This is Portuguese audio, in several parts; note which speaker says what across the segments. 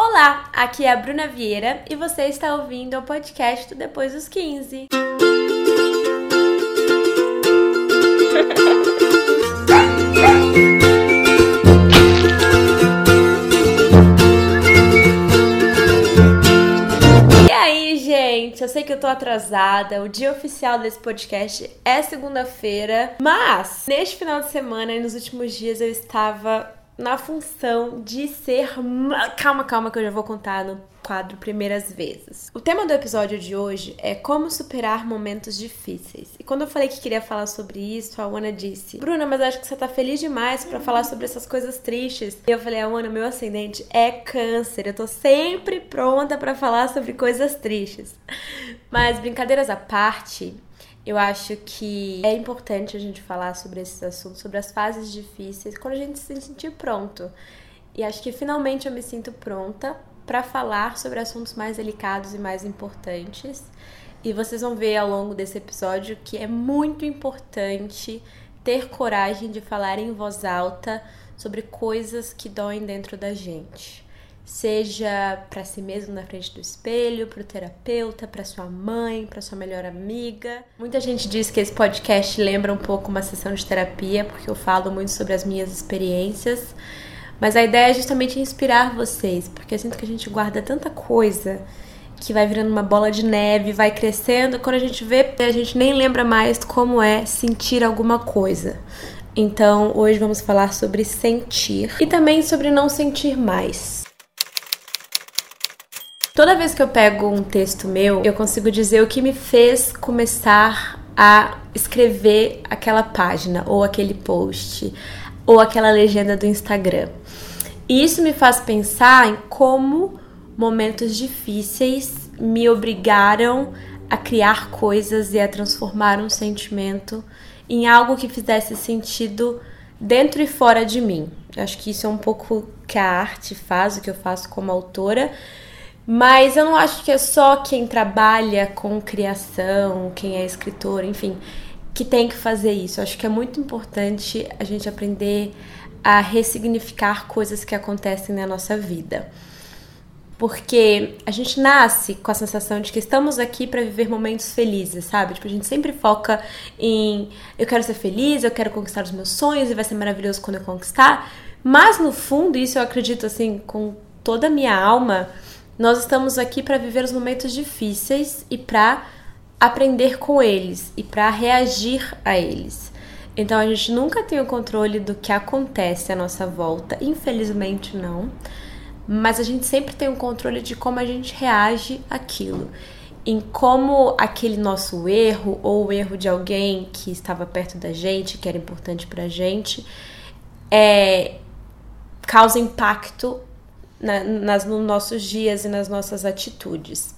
Speaker 1: Olá, aqui é a Bruna Vieira e você está ouvindo o podcast do Depois dos 15. E aí, gente, eu sei que eu tô atrasada. O dia oficial desse podcast é segunda-feira, mas neste final de semana e nos últimos dias eu estava na função de ser. Calma, calma, que eu já vou contar no quadro Primeiras Vezes. O tema do episódio de hoje é como superar momentos difíceis. E quando eu falei que queria falar sobre isso, a Ana disse: Bruna, mas acho que você tá feliz demais para falar sobre essas coisas tristes. E eu falei: Ana, meu ascendente é Câncer. Eu tô sempre pronta para falar sobre coisas tristes. Mas brincadeiras à parte, eu acho que é importante a gente falar sobre esses assuntos, sobre as fases difíceis, quando a gente se sentir pronto. E acho que finalmente eu me sinto pronta para falar sobre assuntos mais delicados e mais importantes. E vocês vão ver ao longo desse episódio que é muito importante ter coragem de falar em voz alta sobre coisas que doem dentro da gente seja para si mesmo na frente do espelho, para o terapeuta, para sua mãe, para sua melhor amiga. Muita gente diz que esse podcast lembra um pouco uma sessão de terapia, porque eu falo muito sobre as minhas experiências. Mas a ideia é justamente inspirar vocês, porque eu sinto que a gente guarda tanta coisa que vai virando uma bola de neve, vai crescendo, quando a gente vê, a gente nem lembra mais como é sentir alguma coisa. Então, hoje vamos falar sobre sentir e também sobre não sentir mais. Toda vez que eu pego um texto meu, eu consigo dizer o que me fez começar a escrever aquela página, ou aquele post, ou aquela legenda do Instagram. E isso me faz pensar em como momentos difíceis me obrigaram a criar coisas e a transformar um sentimento em algo que fizesse sentido dentro e fora de mim. Eu acho que isso é um pouco que a arte faz, o que eu faço como autora mas eu não acho que é só quem trabalha com criação, quem é escritor, enfim, que tem que fazer isso. Eu acho que é muito importante a gente aprender a ressignificar coisas que acontecem na nossa vida. Porque a gente nasce com a sensação de que estamos aqui para viver momentos felizes, sabe? Tipo, a gente sempre foca em eu quero ser feliz, eu quero conquistar os meus sonhos e vai ser maravilhoso quando eu conquistar. Mas no fundo, isso eu acredito assim com toda a minha alma, nós estamos aqui para viver os momentos difíceis e para aprender com eles e para reagir a eles. Então a gente nunca tem o controle do que acontece à nossa volta, infelizmente não, mas a gente sempre tem o controle de como a gente reage àquilo, em como aquele nosso erro ou o erro de alguém que estava perto da gente, que era importante pra gente, é, causa impacto na, nas, nos nossos dias e nas nossas atitudes.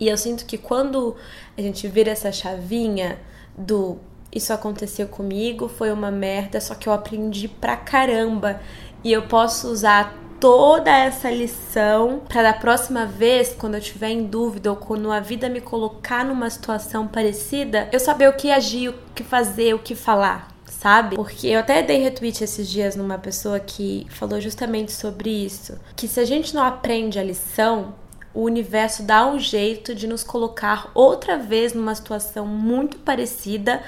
Speaker 1: E eu sinto que quando a gente vira essa chavinha do isso aconteceu comigo, foi uma merda, só que eu aprendi pra caramba e eu posso usar toda essa lição para da próxima vez, quando eu tiver em dúvida ou quando a vida me colocar numa situação parecida, eu saber o que agir, o que fazer, o que falar sabe? Porque eu até dei retweet esses dias numa pessoa que falou justamente sobre isso, que se a gente não aprende a lição, o universo dá um jeito de nos colocar outra vez numa situação muito parecida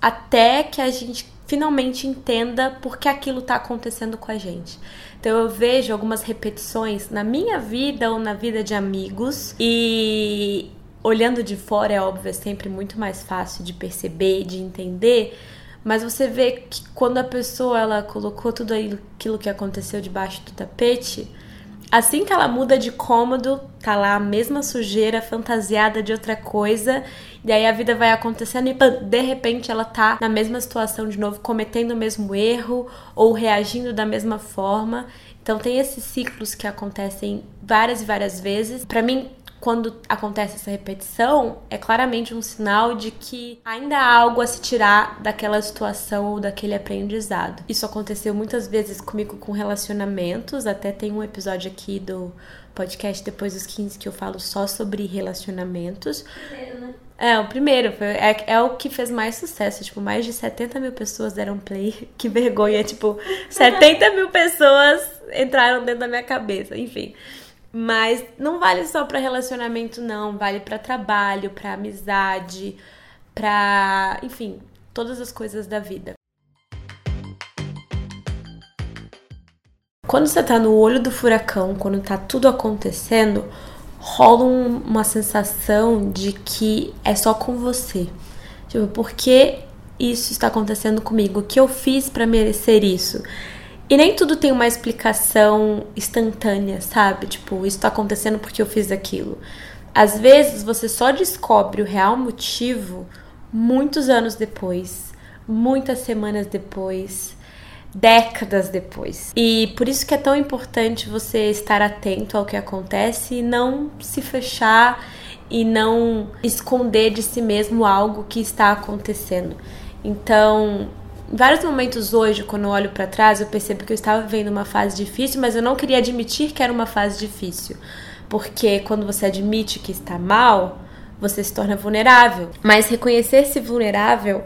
Speaker 1: até que a gente finalmente entenda por que aquilo está acontecendo com a gente. Então eu vejo algumas repetições na minha vida ou na vida de amigos e olhando de fora é óbvio, é sempre muito mais fácil de perceber, de entender, mas você vê que quando a pessoa ela colocou tudo aquilo que aconteceu debaixo do tapete, assim que ela muda de cômodo, tá lá a mesma sujeira fantasiada de outra coisa, e aí a vida vai acontecendo e de repente ela tá na mesma situação de novo, cometendo o mesmo erro ou reagindo da mesma forma. Então tem esses ciclos que acontecem várias e várias vezes. Para mim, quando acontece essa repetição, é claramente um sinal de que ainda há algo a se tirar daquela situação ou daquele aprendizado. Isso aconteceu muitas vezes comigo com relacionamentos, até tem um episódio aqui do podcast depois dos 15 que eu falo só sobre relacionamentos. Primeiro, né? É, o primeiro, foi, é, é o que fez mais sucesso. Tipo, mais de 70 mil pessoas deram play. Que vergonha, tipo, 70 mil pessoas entraram dentro da minha cabeça. Enfim. Mas não vale só para relacionamento não, vale para trabalho, para amizade, para, enfim, todas as coisas da vida. Quando você tá no olho do furacão, quando tá tudo acontecendo, rola um, uma sensação de que é só com você. Tipo, por que isso está acontecendo comigo? O que eu fiz para merecer isso? E nem tudo tem uma explicação instantânea, sabe? Tipo, isso tá acontecendo porque eu fiz aquilo. Às vezes você só descobre o real motivo muitos anos depois, muitas semanas depois, décadas depois. E por isso que é tão importante você estar atento ao que acontece e não se fechar e não esconder de si mesmo algo que está acontecendo. Então, vários momentos hoje, quando eu olho para trás, eu percebo que eu estava vivendo uma fase difícil, mas eu não queria admitir que era uma fase difícil. Porque quando você admite que está mal, você se torna vulnerável. Mas reconhecer-se vulnerável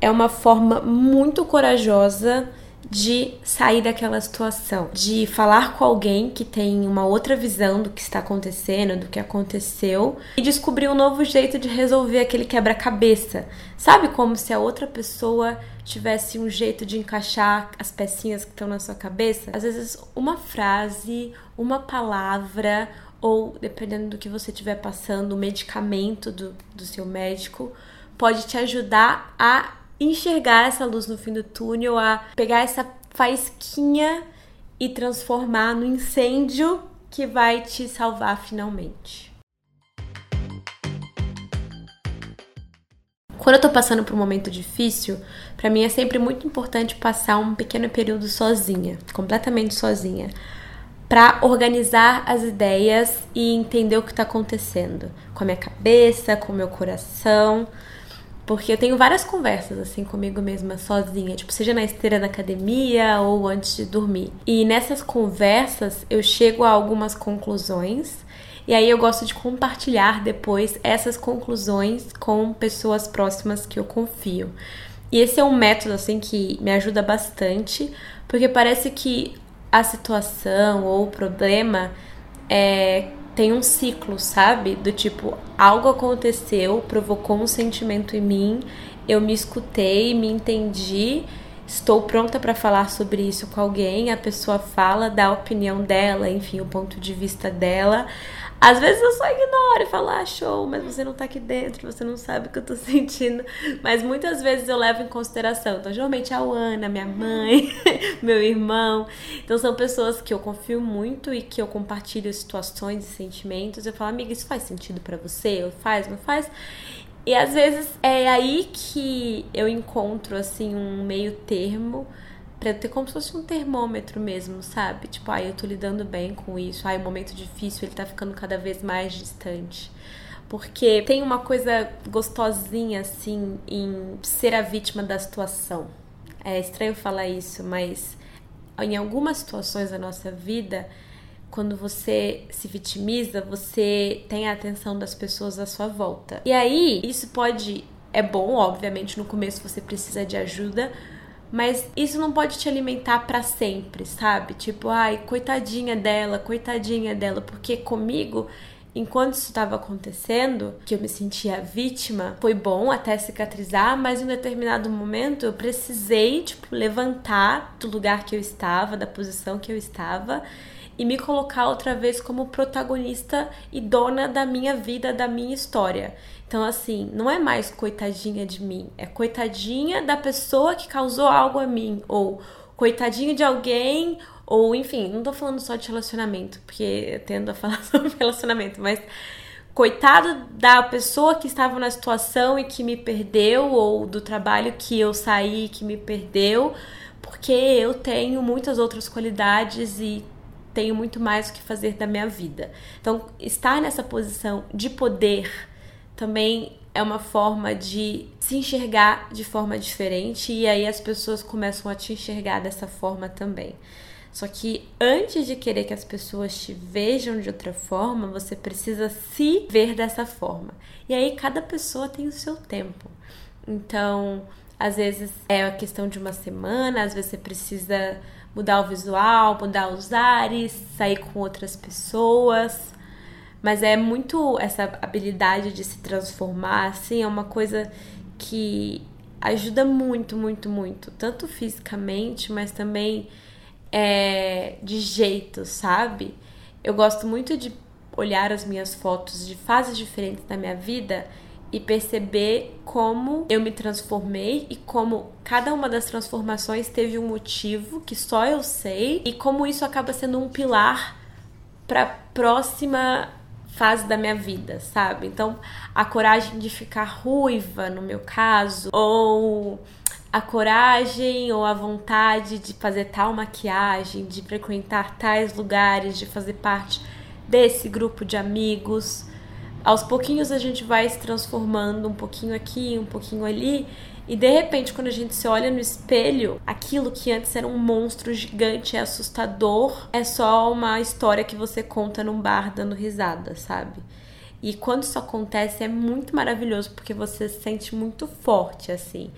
Speaker 1: é uma forma muito corajosa de sair daquela situação, de falar com alguém que tem uma outra visão do que está acontecendo, do que aconteceu e descobrir um novo jeito de resolver aquele quebra-cabeça. Sabe como se a outra pessoa tivesse um jeito de encaixar as pecinhas que estão na sua cabeça? Às vezes uma frase, uma palavra ou dependendo do que você estiver passando, o medicamento do, do seu médico pode te ajudar a enxergar essa luz no fim do túnel, a pegar essa faísquinha e transformar no incêndio que vai te salvar finalmente. Quando eu tô passando por um momento difícil, para mim é sempre muito importante passar um pequeno período sozinha, completamente sozinha, para organizar as ideias e entender o que tá acontecendo com a minha cabeça, com o meu coração, porque eu tenho várias conversas assim comigo mesma sozinha, tipo, seja na esteira da academia ou antes de dormir. E nessas conversas eu chego a algumas conclusões e aí eu gosto de compartilhar depois essas conclusões com pessoas próximas que eu confio. E esse é um método assim que me ajuda bastante, porque parece que a situação ou o problema é tem um ciclo, sabe? Do tipo, algo aconteceu, provocou um sentimento em mim, eu me escutei, me entendi, estou pronta para falar sobre isso com alguém, a pessoa fala, dá a opinião dela, enfim, o ponto de vista dela. Às vezes eu só ignoro e falo, ah, show, mas você não tá aqui dentro, você não sabe o que eu tô sentindo. Mas muitas vezes eu levo em consideração. Então, geralmente a Ana, minha mãe, meu irmão. Então, são pessoas que eu confio muito e que eu compartilho situações e sentimentos. Eu falo, amiga, isso faz sentido para você? Faz, não faz? E às vezes é aí que eu encontro, assim, um meio termo Pra ter como se fosse um termômetro mesmo, sabe? Tipo, ah, eu tô lidando bem com isso. Ai, o momento difícil, ele tá ficando cada vez mais distante. Porque tem uma coisa gostosinha, assim, em ser a vítima da situação. É estranho falar isso, mas em algumas situações da nossa vida, quando você se vitimiza, você tem a atenção das pessoas à sua volta. E aí, isso pode. É bom, obviamente, no começo você precisa de ajuda, mas isso não pode te alimentar para sempre, sabe? Tipo, ai, coitadinha dela, coitadinha dela, porque comigo enquanto isso estava acontecendo, que eu me sentia vítima, foi bom até cicatrizar, mas em um determinado momento eu precisei, tipo, levantar do lugar que eu estava, da posição que eu estava e me colocar outra vez como protagonista e dona da minha vida, da minha história. Então, assim, não é mais coitadinha de mim, é coitadinha da pessoa que causou algo a mim, ou coitadinha de alguém, ou enfim, não tô falando só de relacionamento, porque eu tendo a falar sobre relacionamento, mas coitado da pessoa que estava na situação e que me perdeu, ou do trabalho que eu saí que me perdeu, porque eu tenho muitas outras qualidades e tenho muito mais o que fazer da minha vida. Então, estar nessa posição de poder também é uma forma de se enxergar de forma diferente e aí as pessoas começam a te enxergar dessa forma também. Só que antes de querer que as pessoas te vejam de outra forma, você precisa se ver dessa forma. E aí cada pessoa tem o seu tempo. Então, às vezes é a questão de uma semana, às vezes você precisa mudar o visual, mudar os ares, sair com outras pessoas. Mas é muito essa habilidade de se transformar, assim, é uma coisa que ajuda muito, muito, muito, tanto fisicamente, mas também é, de jeito, sabe? Eu gosto muito de olhar as minhas fotos de fases diferentes da minha vida e perceber como eu me transformei e como cada uma das transformações teve um motivo que só eu sei e como isso acaba sendo um pilar para próxima fase da minha vida, sabe? Então, a coragem de ficar ruiva, no meu caso, ou a coragem ou a vontade de fazer tal maquiagem, de frequentar tais lugares, de fazer parte desse grupo de amigos. Aos pouquinhos a gente vai se transformando um pouquinho aqui, um pouquinho ali, e de repente, quando a gente se olha no espelho, aquilo que antes era um monstro gigante e assustador é só uma história que você conta num bar dando risada, sabe? E quando isso acontece é muito maravilhoso porque você se sente muito forte, assim.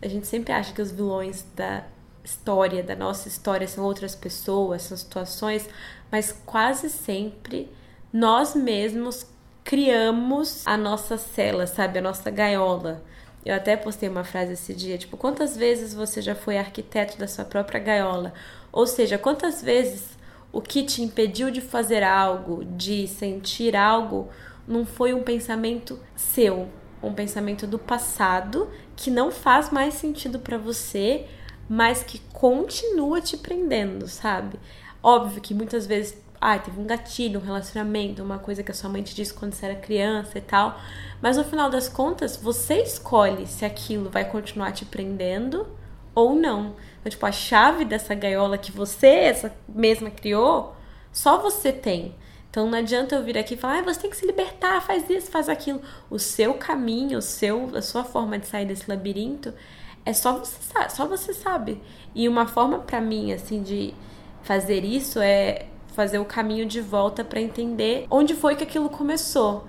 Speaker 1: A gente sempre acha que os vilões da história, da nossa história, são outras pessoas, são situações, mas quase sempre nós mesmos criamos a nossa cela, sabe? A nossa gaiola. Eu até postei uma frase esse dia, tipo, quantas vezes você já foi arquiteto da sua própria gaiola? Ou seja, quantas vezes o que te impediu de fazer algo, de sentir algo, não foi um pensamento seu, um pensamento do passado que não faz mais sentido para você, mas que continua te prendendo, sabe? Óbvio que muitas vezes, ah, teve um gatilho, um relacionamento, uma coisa que a sua mãe te disse quando você era criança e tal, mas no final das contas, você escolhe se aquilo vai continuar te prendendo ou não. Então, tipo, a chave dessa gaiola que você essa mesma criou, só você tem. Então não adianta eu vir aqui e falar, ah, você tem que se libertar, faz isso, faz aquilo. O seu caminho, o seu, a sua forma de sair desse labirinto é só você, só você sabe. E uma forma para mim assim de fazer isso é fazer o caminho de volta para entender onde foi que aquilo começou.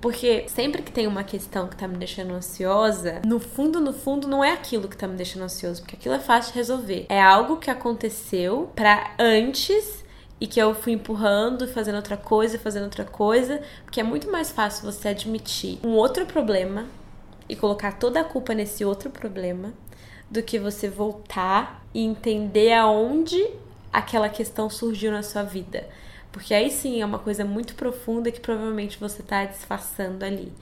Speaker 1: Porque sempre que tem uma questão que tá me deixando ansiosa, no fundo, no fundo, não é aquilo que tá me deixando ansioso, porque aquilo é fácil de resolver. É algo que aconteceu para antes e que eu fui empurrando, fazendo outra coisa, fazendo outra coisa, porque é muito mais fácil você admitir um outro problema e colocar toda a culpa nesse outro problema do que você voltar e entender aonde aquela questão surgiu na sua vida. Porque aí sim é uma coisa muito profunda que provavelmente você tá disfarçando ali.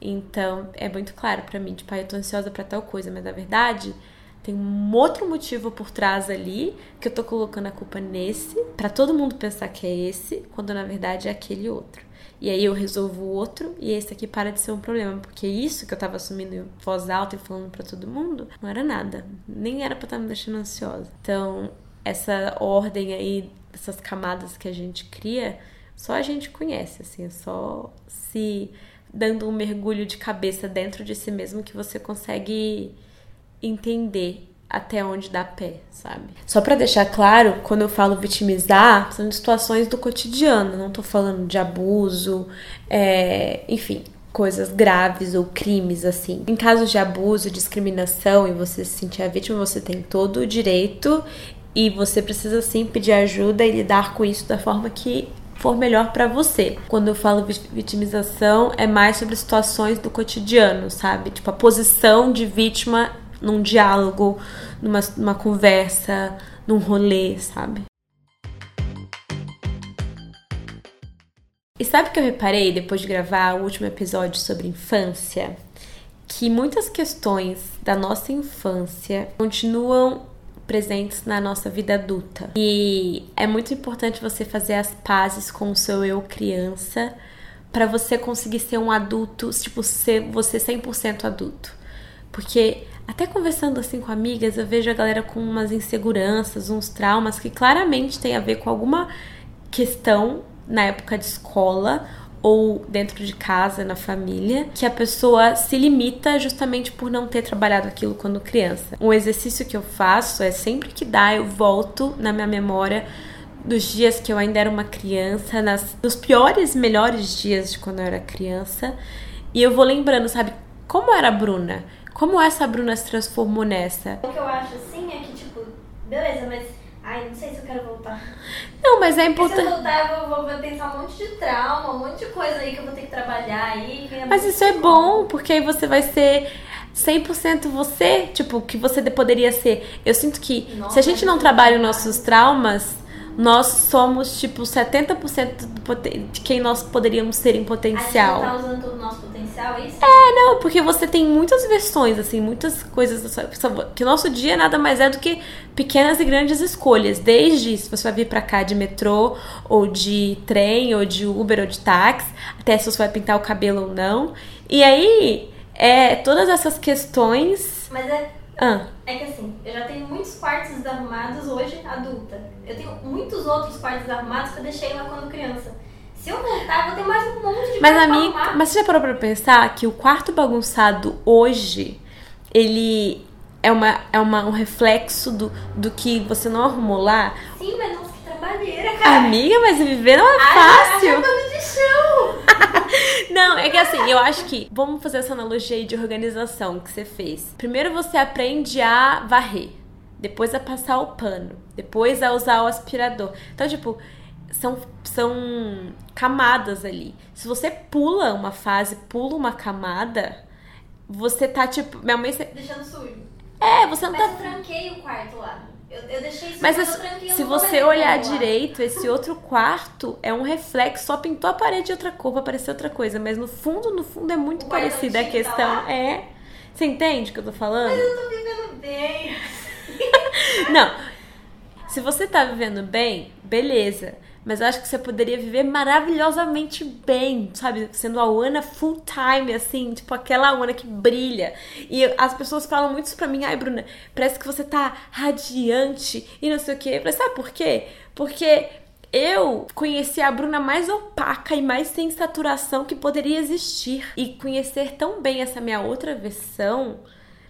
Speaker 1: Então, é muito claro para mim, tipo, ah, eu tô ansiosa para tal coisa, mas na verdade, tem um outro motivo por trás ali que eu tô colocando a culpa nesse, para todo mundo pensar que é esse, quando na verdade é aquele outro. E aí eu resolvo o outro e esse aqui para de ser um problema, porque isso que eu tava assumindo em voz alta e falando para todo mundo não era nada, nem era para estar tá me deixando ansiosa. Então, essa ordem aí, essas camadas que a gente cria, só a gente conhece, assim, é só se dando um mergulho de cabeça dentro de si mesmo que você consegue entender até onde dá pé, sabe? Só para deixar claro, quando eu falo vitimizar, são de situações do cotidiano, não tô falando de abuso, é, enfim, coisas graves ou crimes assim. Em casos de abuso, discriminação e você se sentir a vítima, você tem todo o direito e você precisa sim pedir ajuda e lidar com isso da forma que for melhor para você. Quando eu falo vitimização, é mais sobre situações do cotidiano, sabe? Tipo, a posição de vítima num diálogo, numa, numa conversa, num rolê, sabe? E sabe o que eu reparei depois de gravar o último episódio sobre infância? Que muitas questões da nossa infância continuam presentes na nossa vida adulta. E é muito importante você fazer as pazes com o seu eu criança para você conseguir ser um adulto, tipo, ser você 100% adulto. Porque até conversando assim com amigas, eu vejo a galera com umas inseguranças, uns traumas que claramente tem a ver com alguma questão na época de escola ou dentro de casa, na família, que a pessoa se limita justamente por não ter trabalhado aquilo quando criança. Um exercício que eu faço é sempre que dá, eu volto na minha memória dos dias que eu ainda era uma criança, nas, nos piores, melhores dias de quando eu era criança, e eu vou lembrando, sabe, como era a Bruna? Como essa Bruna se transformou nessa?
Speaker 2: O que eu acho assim é que, tipo, beleza, mas ai, quero voltar.
Speaker 1: Não, mas é
Speaker 2: Porque se eu
Speaker 1: importante.
Speaker 2: voltar, eu vou, vou pensar um monte de trauma, um monte de coisa aí que eu vou ter que trabalhar aí. que
Speaker 1: Mas isso é bom, porque aí você vai ser 100% você, tipo, que você de- poderia ser. Eu sinto que
Speaker 2: Nossa,
Speaker 1: se a gente não
Speaker 2: é
Speaker 1: trabalha os nossos traumas, nós somos, tipo, 70% do poten- de quem nós poderíamos ser em
Speaker 2: A gente
Speaker 1: potencial.
Speaker 2: tá usando todo o nosso potencial, é isso?
Speaker 1: Não, porque você tem muitas versões, assim, muitas coisas. Que o nosso dia nada mais é do que pequenas e grandes escolhas. Desde se você vai vir pra cá de metrô, ou de trem, ou de Uber, ou de táxi, até se você vai pintar o cabelo ou não. E aí, é, todas essas questões.
Speaker 2: Mas é,
Speaker 1: Ah,
Speaker 2: é que assim, eu já tenho muitos quartos desarrumados hoje, adulta. Eu tenho muitos outros quartos desarrumados que eu deixei lá quando criança. Se eu voltar, vou ter mais um monte de
Speaker 1: mas
Speaker 2: coisa pra
Speaker 1: amiga,
Speaker 2: arrumar.
Speaker 1: mas você já parou pra pensar que o quarto bagunçado hoje, ele é, uma, é uma, um reflexo do, do que você não arrumou lá?
Speaker 2: Sim, mas nossa, que trabalheira, cara.
Speaker 1: Amiga, mas viver não é
Speaker 2: Haja-
Speaker 1: fácil.
Speaker 2: pano de chão.
Speaker 1: Não, é que assim, eu acho que. Vamos fazer essa analogia aí de organização que você fez. Primeiro você aprende a varrer, depois a passar o pano, depois a usar o aspirador. Então, tipo, são, são camadas ali. Se você pula uma fase, pula uma camada, você tá tipo. Minha mãe. se-
Speaker 2: Deixando sujo.
Speaker 1: É, você não
Speaker 2: Mas
Speaker 1: tá.
Speaker 2: eu tranquei o quarto lá. Eu, eu deixei isso
Speaker 1: Mas se você olhar direito, esse outro quarto é um reflexo, só pintou a parede de outra cor pra parecer outra coisa, mas no fundo, no fundo é muito
Speaker 2: O
Speaker 1: parecida a
Speaker 2: tá
Speaker 1: questão.
Speaker 2: lá?
Speaker 1: é. Você entende o que eu tô falando?
Speaker 2: Mas eu tô vivendo bem.
Speaker 1: Não. Se você tá vivendo bem, beleza. Mas eu acho que você poderia viver maravilhosamente bem, sabe? Sendo a Ana full time, assim, tipo aquela Ana que brilha. E as pessoas falam muito isso pra mim, ai, Bruna, parece que você tá radiante e não sei o quê. Falei, sabe por quê? Porque eu conheci a Bruna mais opaca e mais sem saturação que poderia existir. E conhecer tão bem essa minha outra versão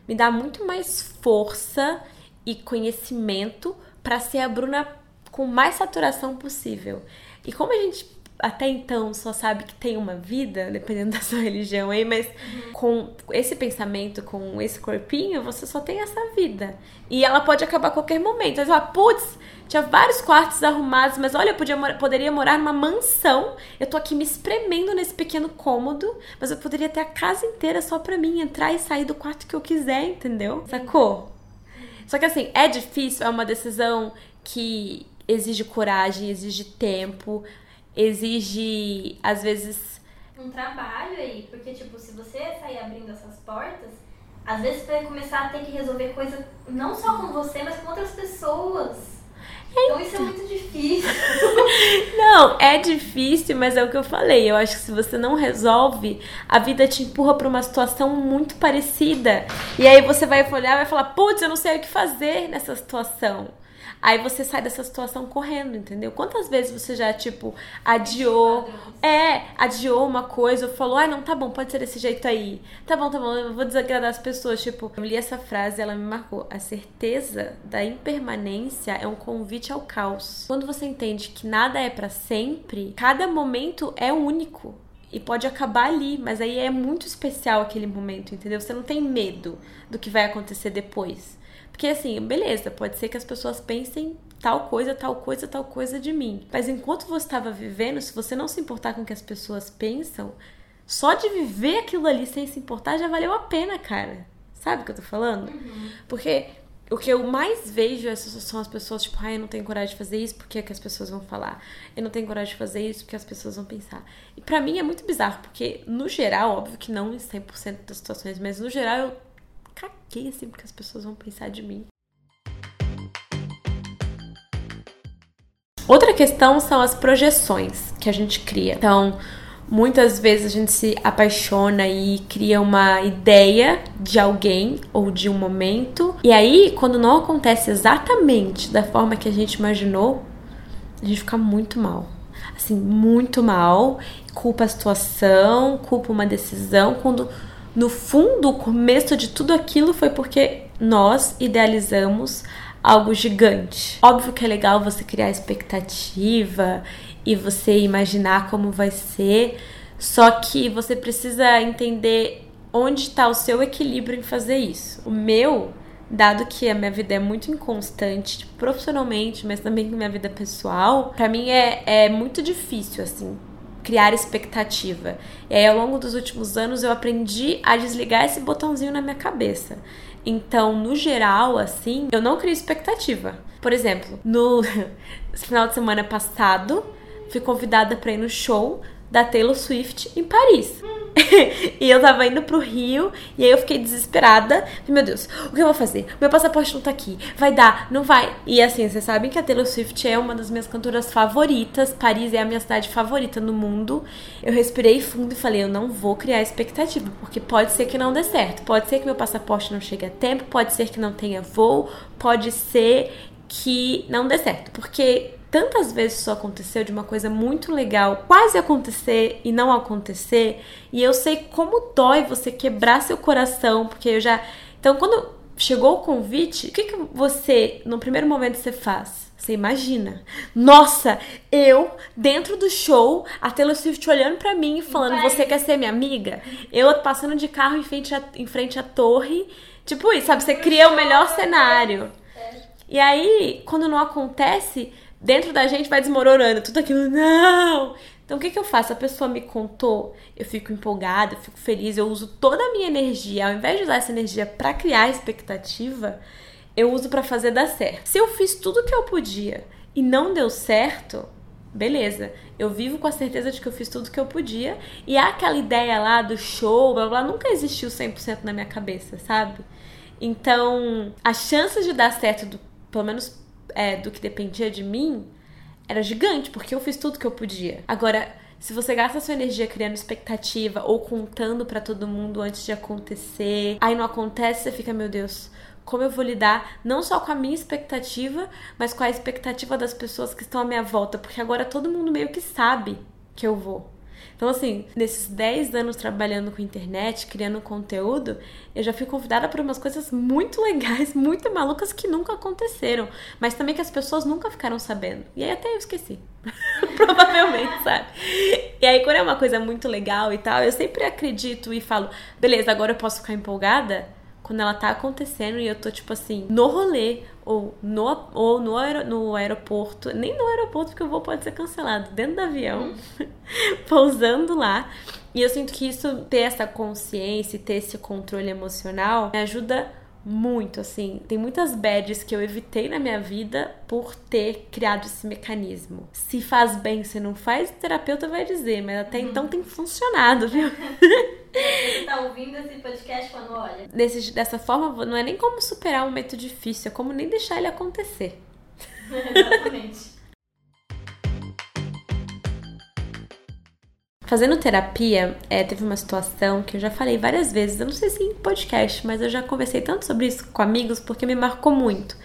Speaker 1: me dá muito mais força e conhecimento pra ser a Bruna com mais saturação possível. E como a gente até então só sabe que tem uma vida, dependendo da sua religião aí, mas com esse pensamento, com esse corpinho, você só tem essa vida. E ela pode acabar a qualquer momento. Aí você fala, putz, tinha vários quartos arrumados, mas olha, eu podia, poderia morar numa mansão. Eu tô aqui me espremendo nesse pequeno cômodo, mas eu poderia ter a casa inteira só pra mim entrar e sair do quarto que eu quiser, entendeu? Sacou? Só que assim, é difícil, é uma decisão que exige coragem, exige tempo, exige, às vezes.
Speaker 2: Um trabalho aí, porque tipo, se você sair abrindo essas portas, às vezes você vai começar a ter que resolver coisa não só com você, mas com outras pessoas. Então isso é muito difícil.
Speaker 1: Não, é difícil, mas é o que eu falei. Eu acho que se você não resolve, a vida te empurra pra uma situação muito parecida. E aí você vai olhar e vai falar: putz, eu não sei o que fazer nessa situação. Aí você sai dessa situação correndo, entendeu? Quantas vezes você já, tipo, adiou. É, adiou uma coisa, ou falou, ai, não, tá bom, pode ser desse jeito aí. Tá bom, tá bom, eu vou desagradar as pessoas. Tipo, eu li essa frase, ela me marcou. A certeza da impermanência é um convite ao caos. Quando você entende que nada é pra sempre, cada momento é único. E pode acabar ali, mas aí é muito especial aquele momento, entendeu? Você não tem medo do que vai acontecer depois. Porque assim, beleza, pode ser que as pessoas pensem tal coisa, tal coisa, tal coisa de mim. Mas enquanto você estava vivendo, se você não se importar com o que as pessoas pensam, só de viver aquilo ali sem se importar já valeu a pena, cara. Sabe o que eu tô falando? Porque o que eu mais vejo é- são as pessoas, tipo, ai, eu não tenho coragem de fazer isso porque é que as pessoas vão falar. Eu não tenho coragem de fazer isso porque as pessoas vão pensar. E pra mim é muito bizarro, porque no geral, óbvio que não em 100% das situações, mas no geral eu caguei assim porque as pessoas vão pensar de mim. Outra questão são as projeções que a gente cria. Então, muitas vezes a gente se apaixona e cria uma ideia de alguém ou de um momento, e aí, quando não acontece exatamente da forma que a gente imaginou, a gente fica muito mal. Assim, muito mal, culpa a situação, culpa uma decisão, quando no fundo o começo de tudo aquilo foi porque nós idealizamos algo gigante. Óbvio que é legal você criar expectativa e você imaginar como vai ser, só que você precisa entender onde está o seu equilíbrio em fazer isso. O meu dado que a minha vida é muito inconstante, tipo, profissionalmente, mas também com minha vida pessoal, para mim é, é muito difícil, assim, criar expectativa. E aí, ao longo dos últimos anos, eu aprendi a desligar esse botãozinho na minha cabeça. Então, no geral, assim, eu não crio expectativa. Por exemplo, no final de semana passado, fui convidada para ir no show da Taylor Swift em Paris. e eu tava indo pro Rio, e aí eu fiquei desesperada. Meu Deus, o que eu vou fazer? Meu passaporte não tá aqui. Vai dar, não vai. E assim, vocês sabem que a Taylor Swift é uma das minhas cantoras favoritas. Paris é a minha cidade favorita no mundo. Eu respirei fundo e falei, eu não vou criar expectativa, porque pode ser que não dê certo. Pode ser que meu passaporte não chegue a tempo, pode ser que não tenha voo, pode ser que não dê certo. Porque tantas vezes isso aconteceu de uma coisa muito legal quase acontecer e não acontecer, e eu sei como dói você quebrar seu coração, porque eu já. Então, quando chegou o convite, o que, que você, no primeiro momento, você faz? Você imagina. Nossa, eu dentro do show, a Taylor Swift olhando para mim e falando: Você quer ser minha amiga? Eu passando de carro em frente, a, em frente à torre. Tipo isso, sabe? Você cria o melhor cenário. É. E aí, quando não acontece, dentro da gente vai desmoronando tudo aquilo. Não! Então o que, que eu faço? A pessoa me contou, eu fico empolgada, eu fico feliz, eu uso toda a minha energia, ao invés de usar essa energia para criar expectativa, eu uso para fazer dar certo. Se eu fiz tudo que eu podia e não deu certo, beleza. Eu vivo com a certeza de que eu fiz tudo que eu podia e aquela ideia lá do show, blá blá, nunca existiu 100% na minha cabeça, sabe? Então, a chance de dar certo, do, pelo menos é, do que dependia de mim era gigante, porque eu fiz tudo que eu podia. Agora, se você gasta sua energia criando expectativa ou contando para todo mundo antes de acontecer, aí não acontece, você fica, meu Deus, como eu vou lidar não só com a minha expectativa, mas com a expectativa das pessoas que estão à minha volta, porque agora todo mundo meio que sabe que eu vou. Então, assim, nesses 10 anos trabalhando com internet, criando conteúdo, eu já fui convidada por umas coisas muito legais, muito malucas que nunca aconteceram, mas também que as pessoas nunca ficaram sabendo. E aí até eu esqueci. Provavelmente, sabe? E aí, quando é uma coisa muito legal e tal, eu sempre acredito e falo, beleza, agora eu posso ficar empolgada quando ela tá acontecendo e eu tô, tipo assim, no rolê, ou no, ou no, aer, no aeroporto, nem no aeroporto, porque o voo pode ser cancelado, dentro do avião, pousando lá. E eu sinto que isso, ter essa consciência e ter esse controle emocional, me ajuda muito, assim. Tem muitas badges que eu evitei na minha vida por ter criado esse mecanismo. Se faz bem, se não faz, o terapeuta vai dizer, mas até uhum. então tem funcionado, viu?
Speaker 2: Você tá ouvindo esse podcast quando olha?
Speaker 1: Desse, dessa forma, não é nem como superar um momento difícil, é como nem deixar ele acontecer.
Speaker 2: Exatamente.
Speaker 1: Fazendo terapia, é, teve uma situação que eu já falei várias vezes, eu não sei se em podcast, mas eu já conversei tanto sobre isso com amigos porque me marcou muito.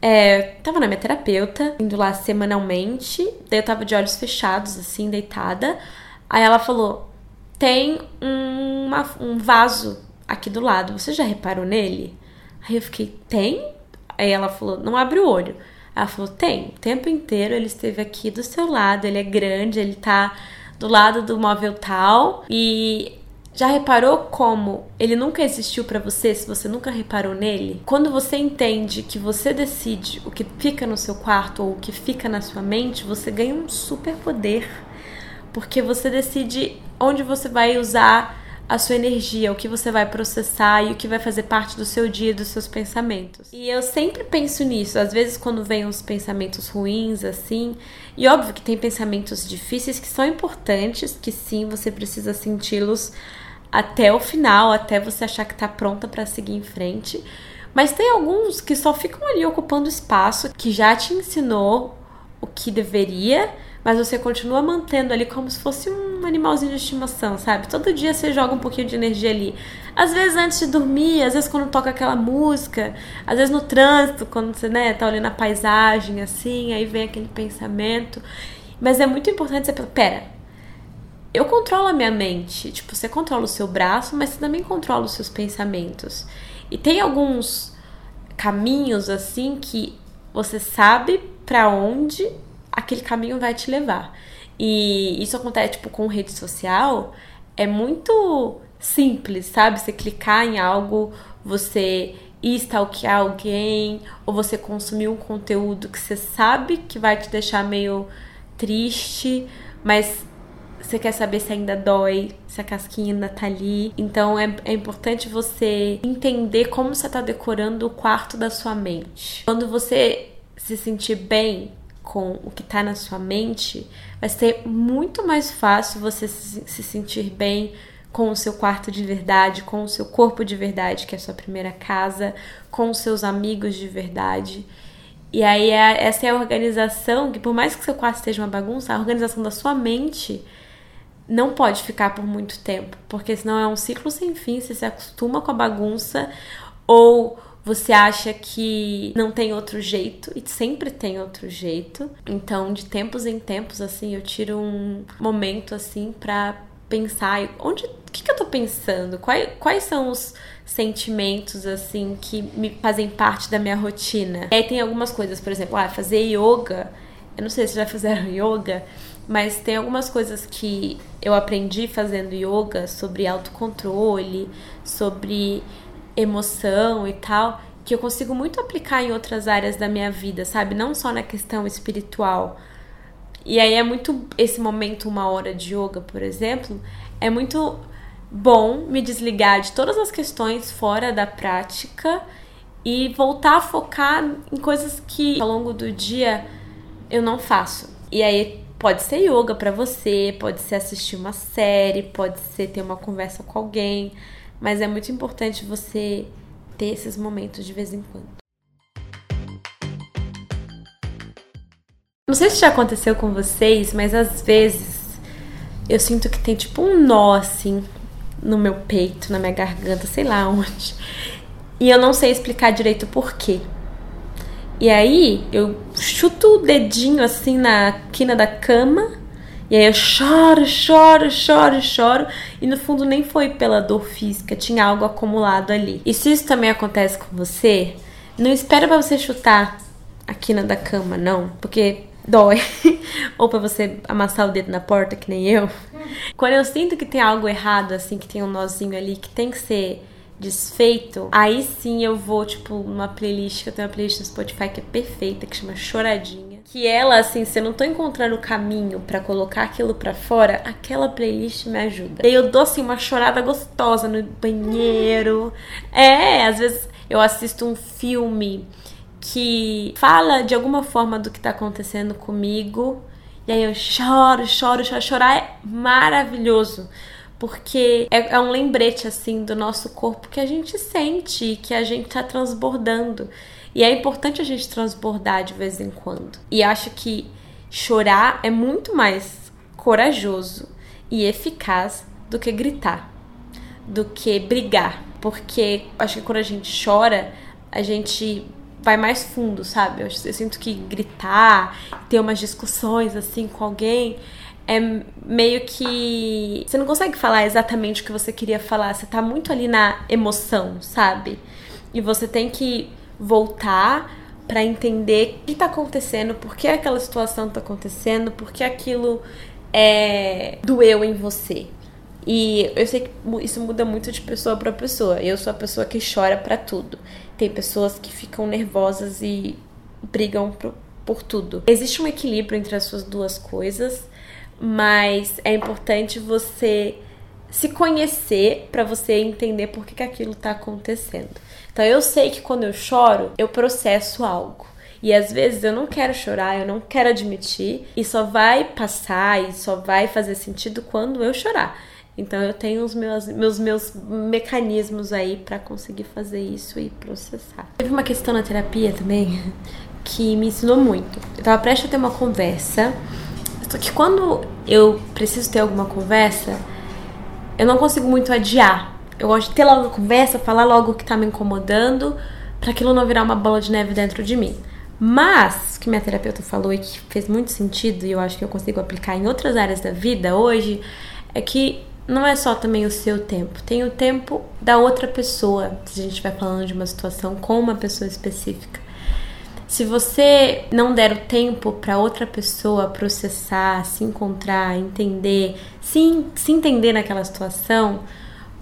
Speaker 1: É, tava na minha terapeuta, indo lá semanalmente, daí eu tava de olhos fechados, assim, deitada. Aí ela falou: tem uma, um vaso aqui do lado, você já reparou nele? Aí eu fiquei: tem? Aí ela falou: não abre o olho. Ela falou: tem, o tempo inteiro ele esteve aqui do seu lado, ele é grande, ele tá do lado do móvel tal e já reparou como ele nunca existiu para você se você nunca reparou nele? Quando você entende que você decide o que fica no seu quarto ou o que fica na sua mente, você ganha um super poder. Porque você decide onde você vai usar a sua energia, o que você vai processar e o que vai fazer parte do seu dia, dos seus pensamentos. E eu sempre penso nisso, às vezes quando vem uns pensamentos ruins assim, e óbvio que tem pensamentos difíceis que são importantes, que sim, você precisa senti-los até o final, até você achar que tá pronta para seguir em frente. Mas tem alguns que só ficam ali ocupando espaço, que já te ensinou o que deveria, mas você continua mantendo ali como se fosse um animalzinho de estimação, sabe? Todo dia você joga um pouquinho de energia ali. Às vezes antes de dormir, às vezes quando toca aquela música, às vezes no trânsito, quando você, né, tá olhando a paisagem assim, aí vem aquele pensamento. Mas é muito importante você, pera, eu controlo a minha mente. Tipo, você controla o seu braço, mas você também controla os seus pensamentos. E tem alguns caminhos assim que você sabe para onde aquele caminho vai te levar. E isso acontece, tipo, com rede social, é muito simples, sabe? Você clicar em algo, você ir stalkear alguém, ou você consumir um conteúdo que você sabe que vai te deixar meio triste, mas você quer saber se ainda dói, se a casquinha ainda tá ali. Então é, é importante você entender como você tá decorando o quarto da sua mente. Quando você se sentir bem com o que tá na sua mente, vai ser muito mais fácil você se, se sentir bem com o seu quarto de verdade, com o seu corpo de verdade, que é a sua primeira casa, com os seus amigos de verdade. E aí é, essa é a organização que por mais que seu quarto esteja uma bagunça, a organização da sua mente não pode ficar por muito tempo, porque senão é um ciclo sem fim, você se acostuma com a bagunça ou você acha que não tem outro jeito e sempre tem outro jeito. Então, de tempos em tempos assim, eu tiro um momento assim para pensar onde o que, que eu tô pensando? Quais, quais são os sentimentos assim que me fazem parte da minha rotina? E aí tem algumas coisas, por exemplo, ah, fazer yoga. Eu não sei se já fizeram yoga, mas tem algumas coisas que eu aprendi fazendo yoga sobre autocontrole, sobre emoção e tal, que eu consigo muito aplicar em outras áreas da minha vida, sabe? Não só na questão espiritual. E aí é muito esse momento, uma hora de yoga, por exemplo, é muito bom me desligar de todas as questões fora da prática e voltar a focar em coisas que ao longo do dia eu não faço. E aí pode ser yoga para você, pode ser assistir uma série, pode ser ter uma conversa com alguém, mas é muito importante você ter esses momentos de vez em quando. Não sei se já aconteceu com vocês, mas às vezes eu sinto que tem tipo um nó assim no meu peito, na minha garganta, sei lá onde. E eu não sei explicar direito por quê. E aí eu chuto o dedinho assim na quina da cama. E aí eu choro, choro, choro, choro. E no fundo nem foi pela dor física, tinha algo acumulado ali. E se isso também acontece com você, não espera para você chutar a quina da cama, não. Porque dói. Ou para você amassar o dedo na porta, que nem eu. Quando eu sinto que tem algo errado, assim, que tem um nozinho ali que tem que ser desfeito, aí sim eu vou, tipo, numa playlist, que eu tenho uma playlist no Spotify que é perfeita, que chama Choradinha. Que ela, assim, se eu não tô encontrando o caminho para colocar aquilo para fora, aquela playlist me ajuda. E eu dou, assim, uma chorada gostosa no banheiro. É, às vezes eu assisto um filme que fala de alguma forma do que tá acontecendo comigo. E aí eu choro, choro, choro. Chorar é maravilhoso. Porque é, é um lembrete, assim, do nosso corpo que a gente sente, que a gente tá transbordando. E é importante a gente transbordar de vez em quando. E acho que chorar é muito mais corajoso e eficaz do que gritar, do que brigar. Porque acho que quando a gente chora, a gente vai mais fundo, sabe? Eu, eu, sinto que gritar, ter umas discussões assim com alguém é meio que você não consegue falar exatamente o que você queria falar, você tá muito ali na emoção, sabe? E você tem que voltar para entender o que tá acontecendo, por que aquela situação tá acontecendo, por que aquilo é doeu em você. E eu sei que isso muda muito de pessoa para pessoa. Eu sou a pessoa que chora para tudo. Tem pessoas que ficam nervosas e brigam por, por tudo. Existe um equilíbrio entre as suas duas coisas, mas é importante você se conhecer para você entender por que, que aquilo tá acontecendo. Então eu sei que quando eu choro, eu processo algo. E às vezes eu não quero chorar, eu não quero admitir, e só vai passar e só vai fazer sentido quando eu chorar. Então eu tenho os meus, meus, meus mecanismos aí para conseguir fazer isso e processar. Teve uma questão na terapia também que me ensinou muito. Eu tava prestes a ter uma conversa, só que quando eu preciso ter alguma conversa, eu não consigo muito adiar. Eu gosto de ter logo a conversa, falar logo o que tá me incomodando, para aquilo não virar uma bola de neve dentro de mim. Mas, o que minha terapeuta falou e que fez muito sentido, e eu acho que eu consigo aplicar em outras áreas da vida hoje, é que não é só também o seu tempo, tem o tempo da outra pessoa, se a gente estiver falando de uma situação com uma pessoa específica. Se você não der o tempo para outra pessoa processar, se encontrar, entender, se, se entender naquela situação,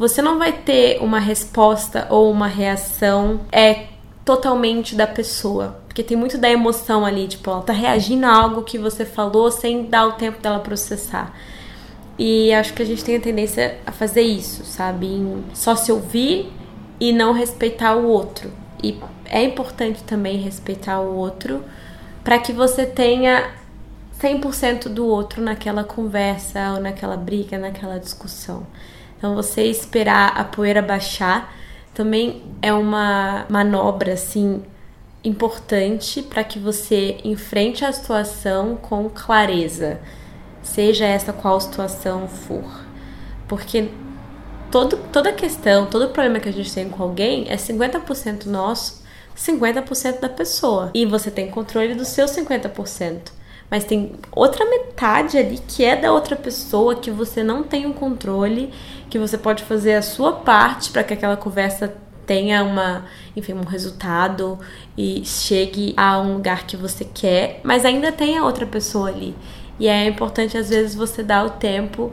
Speaker 1: você não vai ter uma resposta ou uma reação é totalmente da pessoa. Porque tem muito da emoção ali, tipo, ela tá reagindo a algo que você falou sem dar o tempo dela processar. E acho que a gente tem a tendência a fazer isso, sabe? Em só se ouvir e não respeitar o outro. E é importante também respeitar o outro para que você tenha 100% do outro naquela conversa ou naquela briga, naquela discussão. Então você esperar a poeira baixar também é uma manobra assim importante para que você enfrente a situação com clareza, seja essa qual situação for. Porque todo, toda questão, todo problema que a gente tem com alguém é 50% nosso, 50% da pessoa. E você tem controle dos seus 50%. Mas tem outra metade ali que é da outra pessoa que você não tem o controle, que você pode fazer a sua parte para que aquela conversa tenha uma, enfim, um resultado e chegue a um lugar que você quer, mas ainda tem a outra pessoa ali. E é importante às vezes você dar o tempo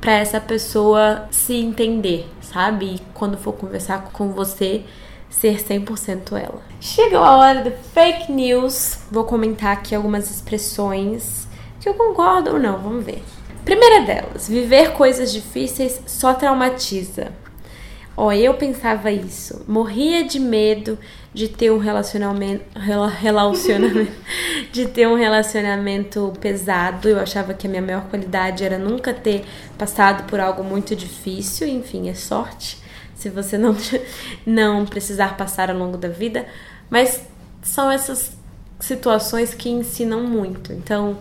Speaker 1: para essa pessoa se entender, sabe? E quando for conversar com você, ser 100% ela. Chegou a hora do fake news. Vou comentar aqui algumas expressões que eu concordo ou não, vamos ver. Primeira delas, viver coisas difíceis só traumatiza. Ó, eu pensava isso. Morria de medo de ter um relacionamento, relacionamento de ter um relacionamento pesado. Eu achava que a minha maior qualidade era nunca ter passado por algo muito difícil. Enfim, é sorte se você não não precisar passar ao longo da vida, mas são essas situações que ensinam muito. Então,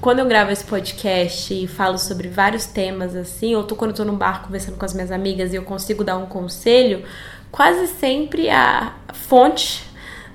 Speaker 1: quando eu gravo esse podcast e falo sobre vários temas assim, ou tô, quando eu tô no bar conversando com as minhas amigas e eu consigo dar um conselho, quase sempre a fonte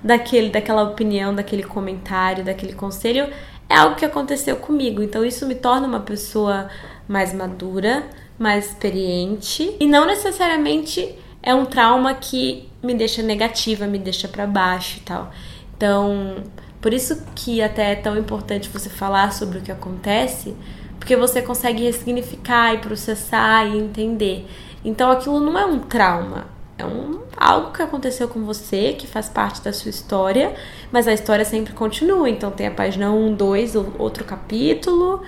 Speaker 1: daquele, daquela opinião, daquele comentário, daquele conselho é algo que aconteceu comigo. Então isso me torna uma pessoa mais madura, mais experiente e não necessariamente é um trauma que me deixa negativa, me deixa para baixo e tal. Então, por isso que até é tão importante você falar sobre o que acontece, porque você consegue ressignificar e processar e entender. Então aquilo não é um trauma, é um, algo que aconteceu com você, que faz parte da sua história, mas a história sempre continua. Então tem a página 1, 2, outro capítulo,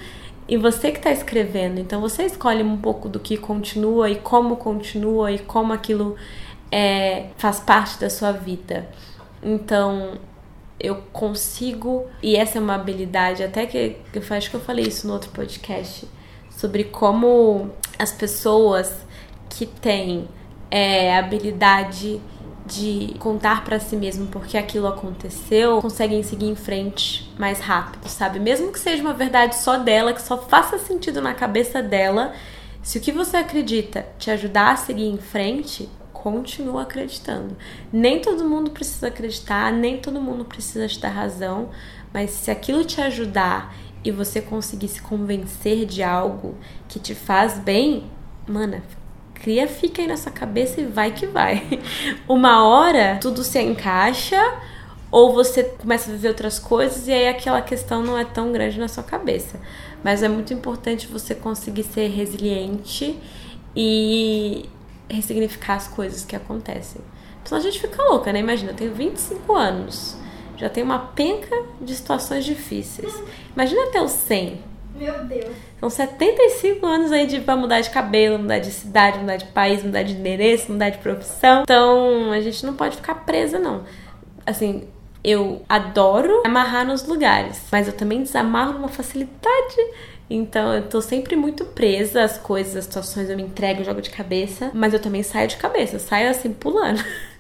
Speaker 1: e você que está escrevendo. Então você escolhe um pouco do que continua e como continua e como aquilo é, faz parte da sua vida. Então eu consigo, e essa é uma habilidade, até que eu acho que eu falei isso no outro podcast, sobre como as pessoas que têm é, habilidade de contar para si mesmo porque aquilo aconteceu, conseguem seguir em frente mais rápido, sabe? Mesmo que seja uma verdade só dela, que só faça sentido na cabeça dela, se o que você acredita te ajudar a seguir em frente, continua acreditando. Nem todo mundo precisa acreditar, nem todo mundo precisa te dar razão, mas se aquilo te ajudar e você conseguir se convencer de algo que te faz bem, mana, cria, fica aí na sua cabeça e vai que vai. Uma hora tudo se encaixa ou você começa a viver outras coisas e aí aquela questão não é tão grande na sua cabeça. Mas é muito importante você conseguir ser resiliente e ressignificar as coisas que acontecem. Senão a gente fica louca, né? Imagina, eu tenho 25 anos, já tenho uma penca de situações difíceis. Imagina até os 100.
Speaker 2: Meu Deus.
Speaker 1: São 75 anos aí de, pra mudar de cabelo, mudar de cidade, mudar de país, mudar de endereço, mudar de profissão. Então a gente não pode ficar presa, não. Assim, eu adoro amarrar nos lugares, mas eu também desamarro numa facilidade então eu tô sempre muito presa às coisas, às situações, eu me entrego, jogo de cabeça, mas eu também saio de cabeça, saio assim pulando.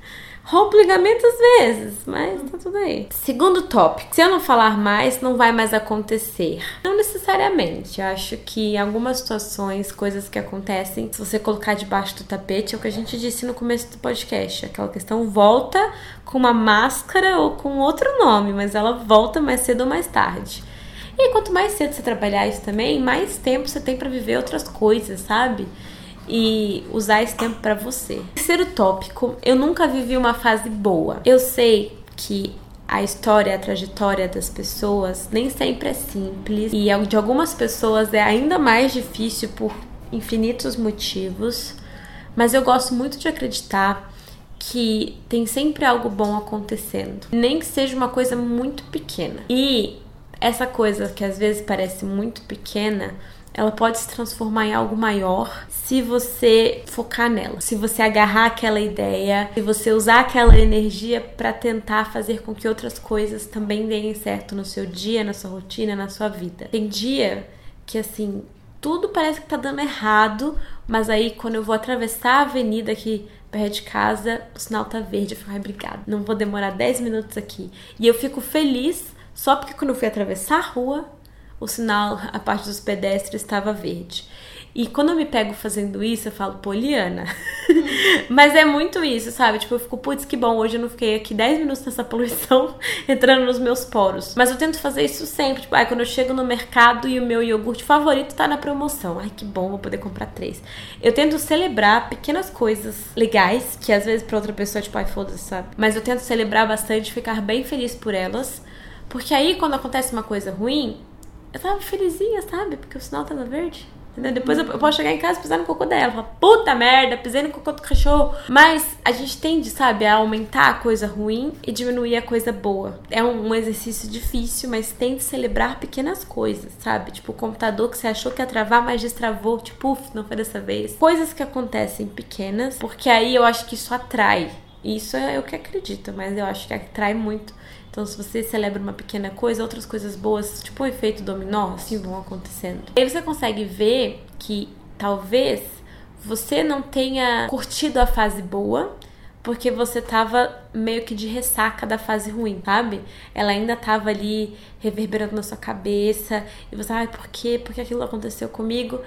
Speaker 1: Rompo ligamento às vezes, mas tá tudo aí. Segundo tópico: se eu não falar mais, não vai mais acontecer. Não necessariamente. Eu acho que em algumas situações, coisas que acontecem, se você colocar debaixo do tapete, é o que a gente disse no começo do podcast. Aquela questão volta com uma máscara ou com outro nome, mas ela volta mais cedo ou mais tarde. E quanto mais cedo você trabalhar isso também, mais tempo você tem para viver outras coisas, sabe? E usar esse tempo para você. Terceiro tópico, eu nunca vivi uma fase boa. Eu sei que a história, a trajetória das pessoas nem sempre é simples e de algumas pessoas é ainda mais difícil por infinitos motivos, Mas eu gosto muito de acreditar que tem sempre algo bom acontecendo, nem que seja uma coisa muito pequena. E essa coisa que às vezes parece muito pequena, ela pode se transformar em algo maior se você focar nela, se você agarrar aquela ideia, se você usar aquela energia para tentar fazer com que outras coisas também deem certo no seu dia, na sua rotina, na sua vida. Tem dia que assim, tudo parece que tá dando errado, mas aí quando eu vou atravessar a avenida aqui perto de casa, o sinal tá verde. Eu fico, ai, obrigada, não vou demorar 10 minutos aqui. E eu fico feliz só porque quando eu fui atravessar a rua, o sinal, a parte dos pedestres estava verde. E quando eu me pego fazendo isso, eu falo, Poliana. Mas é muito isso, sabe? Tipo, eu fico, putz, que bom, hoje eu não fiquei aqui 10 minutos nessa poluição entrando nos meus poros. Mas eu tento fazer isso sempre. Tipo, ai, quando eu chego no mercado e o meu iogurte favorito tá na promoção. Ai, que bom, vou poder comprar três. Eu tento celebrar pequenas coisas legais, que às vezes pra outra pessoa, tipo, ai, foda-se, sabe? Mas eu tento celebrar bastante, ficar bem feliz por elas. Porque aí, quando acontece uma coisa ruim, eu tava felizinha, sabe? Porque o sinal tava verde. Entendeu? Depois eu, posso chegar em casa e pisar no cocô dela. Falar, puta merda, pisei no cocô do cachorro. Mas a gente tende, sabe, a aumentar a coisa ruim e diminuir a coisa boa. É um, um exercício difícil, mas tente celebrar pequenas coisas, sabe? Tipo, o computador que você achou que ia travar, mas destravou. Tipo, uf, não foi dessa vez. Coisas que acontecem pequenas, porque aí eu acho que isso atrai. Isso é o que acredito, mas eu acho que atrai muito então, se você celebra uma pequena coisa, outras coisas boas, tipo o efeito dominó, assim vão acontecendo. Aí você consegue ver que talvez você não tenha curtido a fase boa, porque você tava meio que de ressaca da fase ruim, sabe? Ela ainda tava ali reverberando na sua cabeça, e você, ai, por quê? Por que aquilo aconteceu comigo?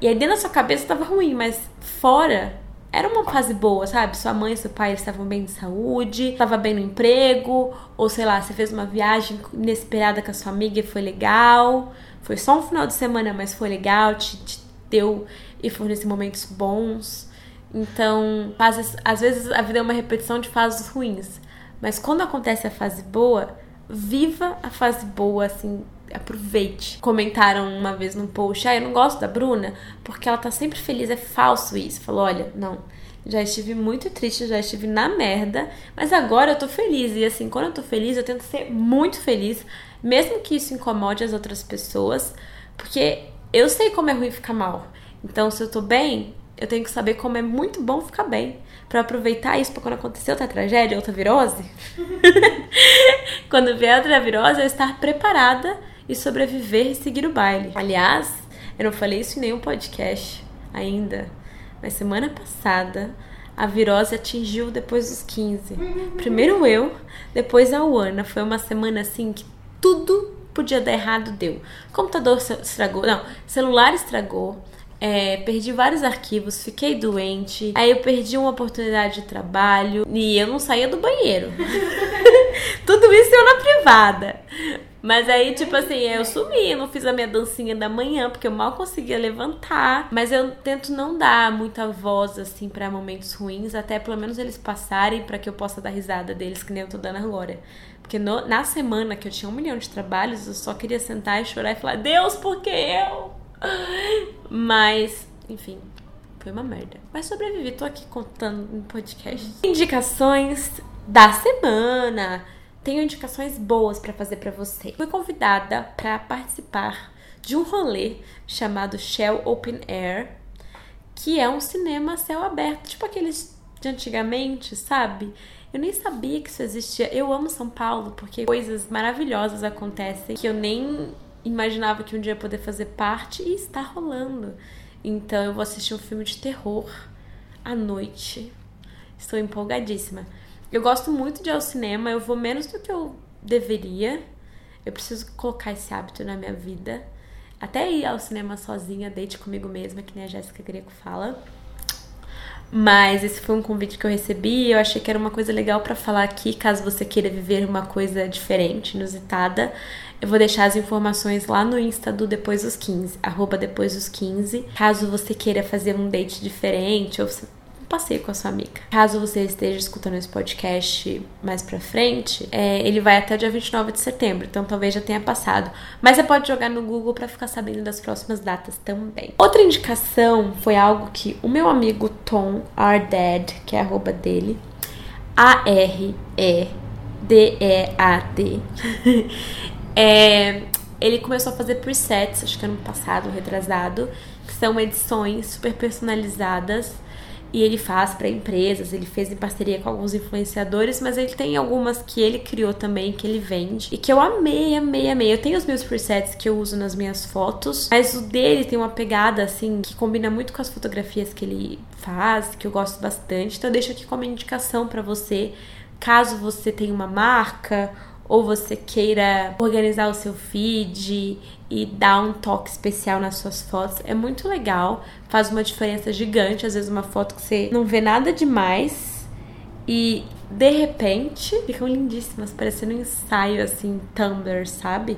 Speaker 1: E aí dentro da sua cabeça tava ruim, mas fora era uma fase boa, sabe? Sua mãe e seu pai estavam bem de saúde, estava bem no emprego, ou sei lá, você fez uma viagem inesperada com a sua amiga e foi legal. Foi só um final de semana, mas foi legal, te, te deu e forneceu momentos bons. Então, fazes, às vezes a vida é uma repetição de fases ruins, mas quando acontece a fase boa, viva a fase boa, assim, aproveite. Comentaram uma vez num post, ah, eu não gosto da Bruna porque ela tá sempre feliz, é falso isso. Falou, olha, não, já estive muito triste, já estive na merda, mas agora eu tô feliz. E assim, quando eu tô feliz, eu tento ser muito feliz, mesmo que isso incomode as outras pessoas, porque eu sei como é ruim ficar mal. Então, se eu tô bem, eu tenho que saber como é muito bom ficar bem. para aproveitar isso pra quando acontecer outra tragédia, outra virose. quando vier outra virose, eu estar preparada e sobreviver e seguir o baile. Aliás, eu não falei isso em nenhum podcast ainda, mas semana passada a virose atingiu depois dos 15. Primeiro eu, depois a Uana. Foi uma semana assim que tudo podia dar errado, deu. Computador estragou, não, celular estragou. É, perdi vários arquivos, fiquei doente. Aí eu perdi uma oportunidade de trabalho e eu não saía do banheiro. Tudo isso eu na privada. Mas aí, tipo assim, eu sumi, eu não fiz a minha dancinha da manhã, porque eu mal conseguia levantar. Mas eu tento não dar muita voz, assim, para momentos ruins, até pelo menos eles passarem para que eu possa dar risada deles, que nem eu tô dando agora. Porque no, na semana que eu tinha um milhão de trabalhos, eu só queria sentar e chorar e falar: Deus, por que eu? Mas, enfim, foi uma merda. Mas sobrevivi, tô aqui contando no podcast. Indicações da semana tenho indicações boas para fazer para você. Fui convidada para participar de um rolê chamado Shell Open Air, que é um cinema a céu aberto, tipo aqueles de antigamente, sabe? Eu nem sabia que isso existia. Eu amo São Paulo porque coisas maravilhosas acontecem que eu nem imaginava que um dia ia poder fazer parte e está rolando. Então eu vou assistir um filme de terror à noite. Estou empolgadíssima. Eu gosto muito de ir ao cinema, eu vou menos do que eu deveria. Eu preciso colocar esse hábito na minha vida. Até ir ao cinema sozinha, date comigo mesma, que nem a Jéssica Greco fala. Mas esse foi um convite que eu recebi e eu achei que era uma coisa legal para falar aqui, caso você queira viver uma coisa diferente, inusitada. Eu vou deixar as informações lá no Insta do Depois dos 15, arroba Depois dos 15. Caso você queira fazer um date diferente ou passeio com a sua amiga. Caso você esteja escutando esse podcast mais pra frente, é, ele vai até dia 29 de setembro, então talvez já tenha passado. Mas você pode jogar no Google para ficar sabendo das próximas datas também. Outra indicação foi algo que o meu amigo Tom Ardad, que é a arroba dele, A-R-E-D-E-A-D, é, ele começou a fazer presets, acho que ano passado, retrasado, que são edições super personalizadas e ele faz para empresas, ele fez em parceria com alguns influenciadores, mas ele tem algumas que ele criou também, que ele vende, e que eu amei, amei, amei. Eu tenho os meus presets que eu uso nas minhas fotos, mas o dele tem uma pegada assim que combina muito com as fotografias que ele faz, que eu gosto bastante. Então eu deixo aqui como indicação para você, caso você tenha uma marca ou você queira organizar o seu feed e dar um toque especial nas suas fotos, é muito legal, faz uma diferença gigante. Às vezes, uma foto que você não vê nada demais e de repente ficam lindíssimas, parecendo um ensaio assim, Tumblr, sabe?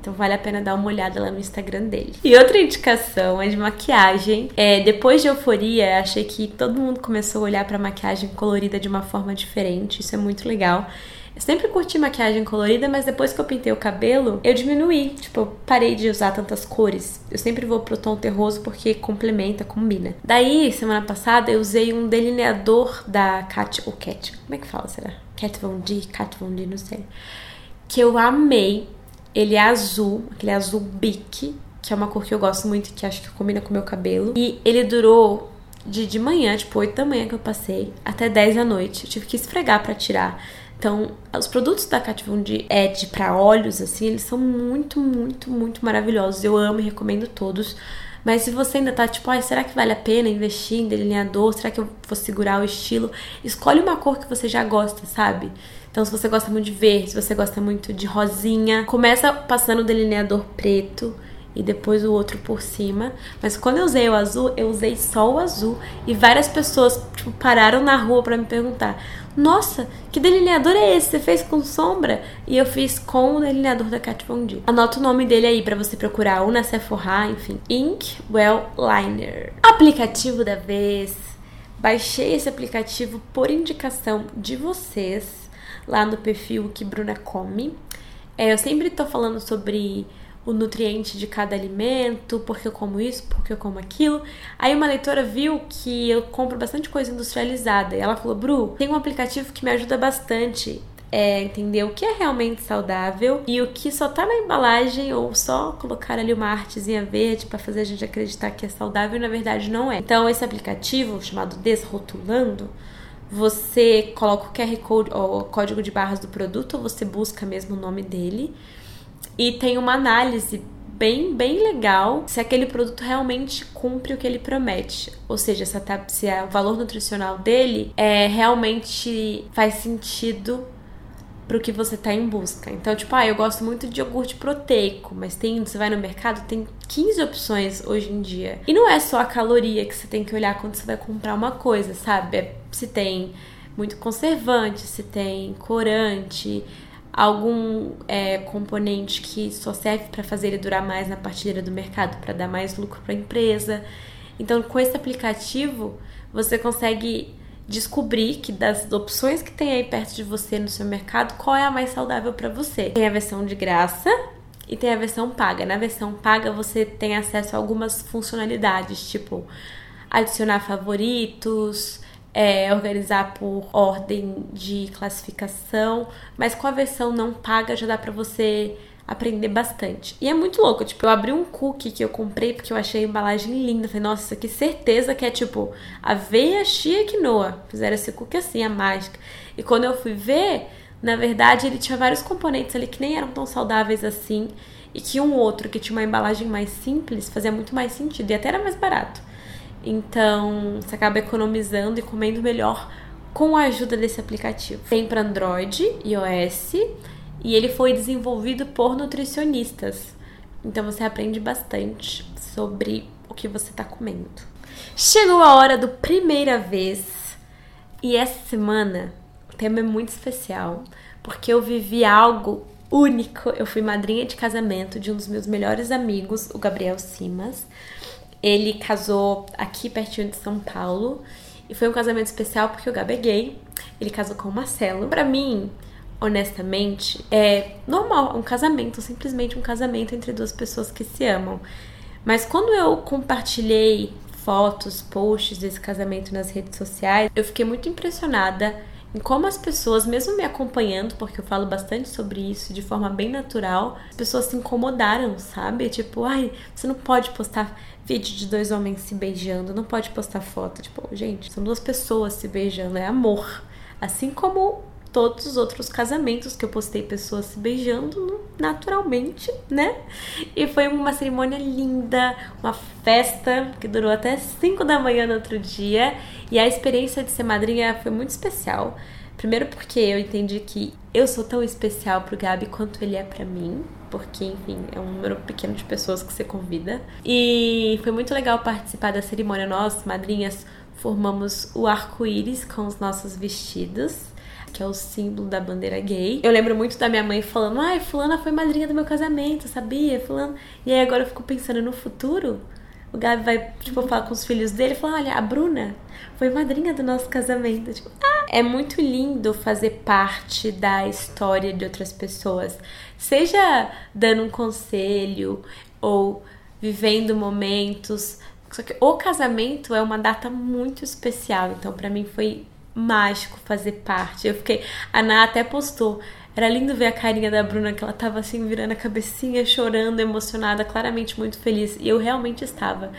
Speaker 1: Então vale a pena dar uma olhada lá no Instagram dele. E outra indicação é de maquiagem. É, depois de Euforia, achei que todo mundo começou a olhar para maquiagem colorida de uma forma diferente. Isso é muito legal. Eu sempre curti maquiagem colorida, mas depois que eu pintei o cabelo, eu diminuí. Tipo, eu parei de usar tantas cores. Eu sempre vou pro tom terroso porque complementa, combina. Daí, semana passada, eu usei um delineador da Kat, ou Cat, como é que fala, será? Kat Von D, Kat Von D, não sei. Que eu amei. Ele é azul, aquele azul bique, que é uma cor que eu gosto muito e que acho que combina com o meu cabelo. E ele durou de, de manhã, tipo 8 da manhã que eu passei, até 10 da noite. Eu tive que esfregar para tirar. Então, os produtos da Kat Von D Ed para olhos, assim, eles são muito, muito, muito maravilhosos. Eu amo e recomendo todos. Mas se você ainda tá tipo, ai, será que vale a pena investir em delineador? Será que eu vou segurar o estilo? Escolhe uma cor que você já gosta, sabe? Então, se você gosta muito de verde, se você gosta muito de rosinha, começa passando o delineador preto e depois o outro por cima. Mas quando eu usei o azul, eu usei só o azul e várias pessoas tipo, pararam na rua para me perguntar: "Nossa, que delineador é esse? Você fez com sombra?" E eu fiz com o delineador da Kat Von D. Anota o nome dele aí para você procurar ou na Sephora, enfim, Ink Well Liner. Aplicativo da vez. Baixei esse aplicativo por indicação de vocês lá no perfil que Bruna come. É, eu sempre tô falando sobre o nutriente de cada alimento, porque eu como isso, porque eu como aquilo. Aí uma leitora viu que eu compro bastante coisa industrializada e ela falou: Bru, tem um aplicativo que me ajuda bastante. É, entender o que é realmente saudável e o que só tá na embalagem ou só colocar ali uma artezinha verde para fazer a gente acreditar que é saudável e na verdade não é. Então esse aplicativo chamado Desrotulando, você coloca o QR Code ou o código de barras do produto ou você busca mesmo o nome dele e tem uma análise bem, bem legal se aquele produto realmente cumpre o que ele promete. Ou seja, se, a, se o valor nutricional dele é realmente faz sentido pro que você tá em busca. Então, tipo, ah, eu gosto muito de iogurte proteico, mas tem, você vai no mercado, tem 15 opções hoje em dia. E não é só a caloria que você tem que olhar quando você vai comprar uma coisa, sabe? É, se tem muito conservante, se tem corante, algum é, componente que só serve para fazer ele durar mais na partilha do mercado, para dar mais lucro para a empresa. Então, com esse aplicativo, você consegue descobrir que das opções que tem aí perto de você no seu mercado, qual é a mais saudável para você. Tem a versão de graça e tem a versão paga. Na versão paga, você tem acesso a algumas funcionalidades, tipo adicionar favoritos, é, organizar por ordem de classificação, mas com a versão não paga já dá para você aprender bastante. E é muito louco, tipo, eu abri um cookie que eu comprei porque eu achei a embalagem linda. Falei, nossa, isso aqui certeza que é tipo aveia, chia e quinoa. Fizeram esse cookie assim, a mágica. E quando eu fui ver, na verdade, ele tinha vários componentes ali que nem eram tão saudáveis assim. E que um outro que tinha uma embalagem mais simples fazia muito mais sentido e até era mais barato. Então, você acaba economizando e comendo melhor com a ajuda desse aplicativo. Tem para Android, iOS, e ele foi desenvolvido por nutricionistas. Então você aprende bastante sobre o que você está comendo. Chegou a hora do primeira vez. E essa semana o tema é muito especial, porque eu vivi algo único. Eu fui madrinha de casamento de um dos meus melhores amigos, o Gabriel Simas. Ele casou aqui pertinho de São Paulo E foi um casamento especial porque o Gabi é gay, ele casou com o Marcelo. Para mim, honestamente, é normal, um casamento, simplesmente um casamento entre duas pessoas que se amam. Mas quando eu compartilhei fotos, posts desse casamento nas redes sociais, eu fiquei muito impressionada em como as pessoas, mesmo me acompanhando, porque eu falo bastante sobre isso de forma bem natural, as pessoas se incomodaram, sabe? Tipo, ai, você não pode postar vídeo de dois homens se beijando, não pode postar foto. Tipo, gente, são duas pessoas se beijando, é amor. Assim como todos os outros casamentos que eu postei pessoas se beijando naturalmente, né? E foi uma cerimônia linda, uma festa que durou até 5 da manhã no outro dia. E a experiência de ser madrinha foi muito especial. Primeiro porque eu entendi que eu sou tão especial pro Gabi quanto ele é para mim, porque enfim, é um número pequeno de pessoas que você convida. E foi muito legal participar da cerimônia nós, madrinhas, formamos o arco-íris com os nossos vestidos que é o símbolo da bandeira gay. Eu lembro muito da minha mãe falando: ai, Fulana foi madrinha do meu casamento, sabia? Fulano. E aí agora eu fico pensando no futuro. O Gabi vai, tipo, falar com os filhos dele e falar: olha, a Bruna foi madrinha do nosso casamento. Tipo, ah! É muito lindo fazer parte da história de outras pessoas. Seja dando um conselho ou vivendo momentos. Só que o casamento é uma data muito especial. Então, para mim foi mágico fazer parte. Eu fiquei. A Ná até postou. Era lindo ver a carinha da Bruna, que ela tava assim, virando a cabecinha, chorando, emocionada, claramente muito feliz. E eu realmente estava.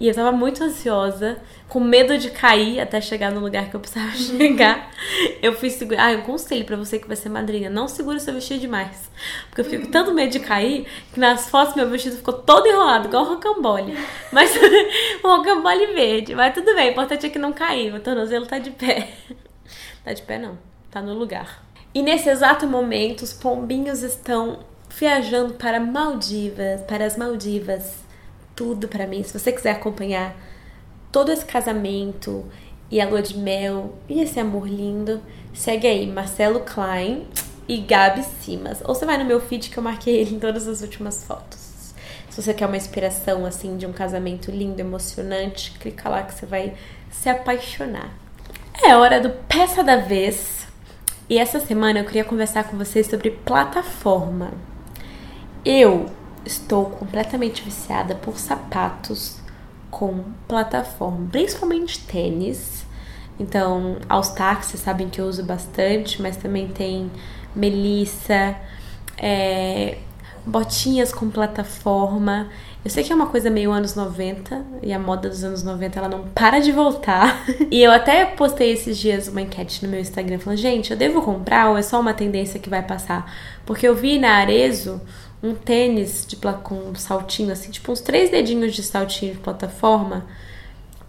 Speaker 1: E eu tava muito ansiosa, com medo de cair até chegar no lugar que eu precisava chegar. Eu fui segurar. Ah, um conselho para você que vai ser madrinha: não segure seu vestido demais. Porque eu fico com tanto medo de cair que nas fotos meu vestido ficou todo enrolado, igual rocambole. Mas um rocambole verde. Mas tudo bem, o importante é que não cair. Meu tornozelo tá de pé. Tá de pé, não. Tá no lugar. E nesse exato momento, os pombinhos estão viajando para Maldivas, para as Maldivas tudo para mim. Se você quiser acompanhar todo esse casamento e a lua de mel e esse amor lindo, segue aí Marcelo Klein e Gabi Simas. Ou você vai no meu feed que eu marquei ele em todas as últimas fotos. Se você quer uma inspiração assim de um casamento lindo, emocionante, clica lá que você vai se apaixonar. É hora do peça da vez. E essa semana eu queria conversar com vocês sobre plataforma. Eu estou completamente viciada por sapatos com plataforma, principalmente tênis. Então, All Star, vocês sabem que eu uso bastante, mas também tem Melissa, é, botinhas com plataforma. Eu sei que é uma coisa meio anos 90 e a moda dos anos 90 ela não para de voltar. e eu até postei esses dias uma enquete no meu Instagram falando: gente, eu devo comprar ou é só uma tendência que vai passar? Porque eu vi na Arezo um tênis de com um saltinho assim, tipo uns três dedinhos de saltinho de plataforma.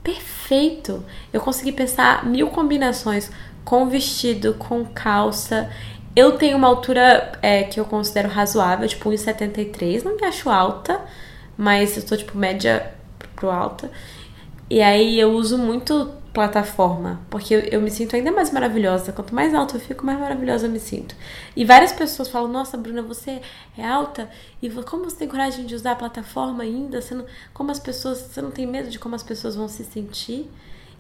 Speaker 1: Perfeito! Eu consegui pensar mil combinações com vestido, com calça. Eu tenho uma altura é, que eu considero razoável, tipo 1,73. Não me acho alta, mas eu tô tipo média pro alta. E aí eu uso muito plataforma, porque eu, eu, me sinto ainda mais maravilhosa. Quanto mais alta eu fico, mais maravilhosa eu me sinto. E várias pessoas falam: Nossa, Bruna, você é alta e como você tem coragem de usar a plataforma ainda? Você não, como as pessoas, você não tem medo de como as pessoas vão se sentir?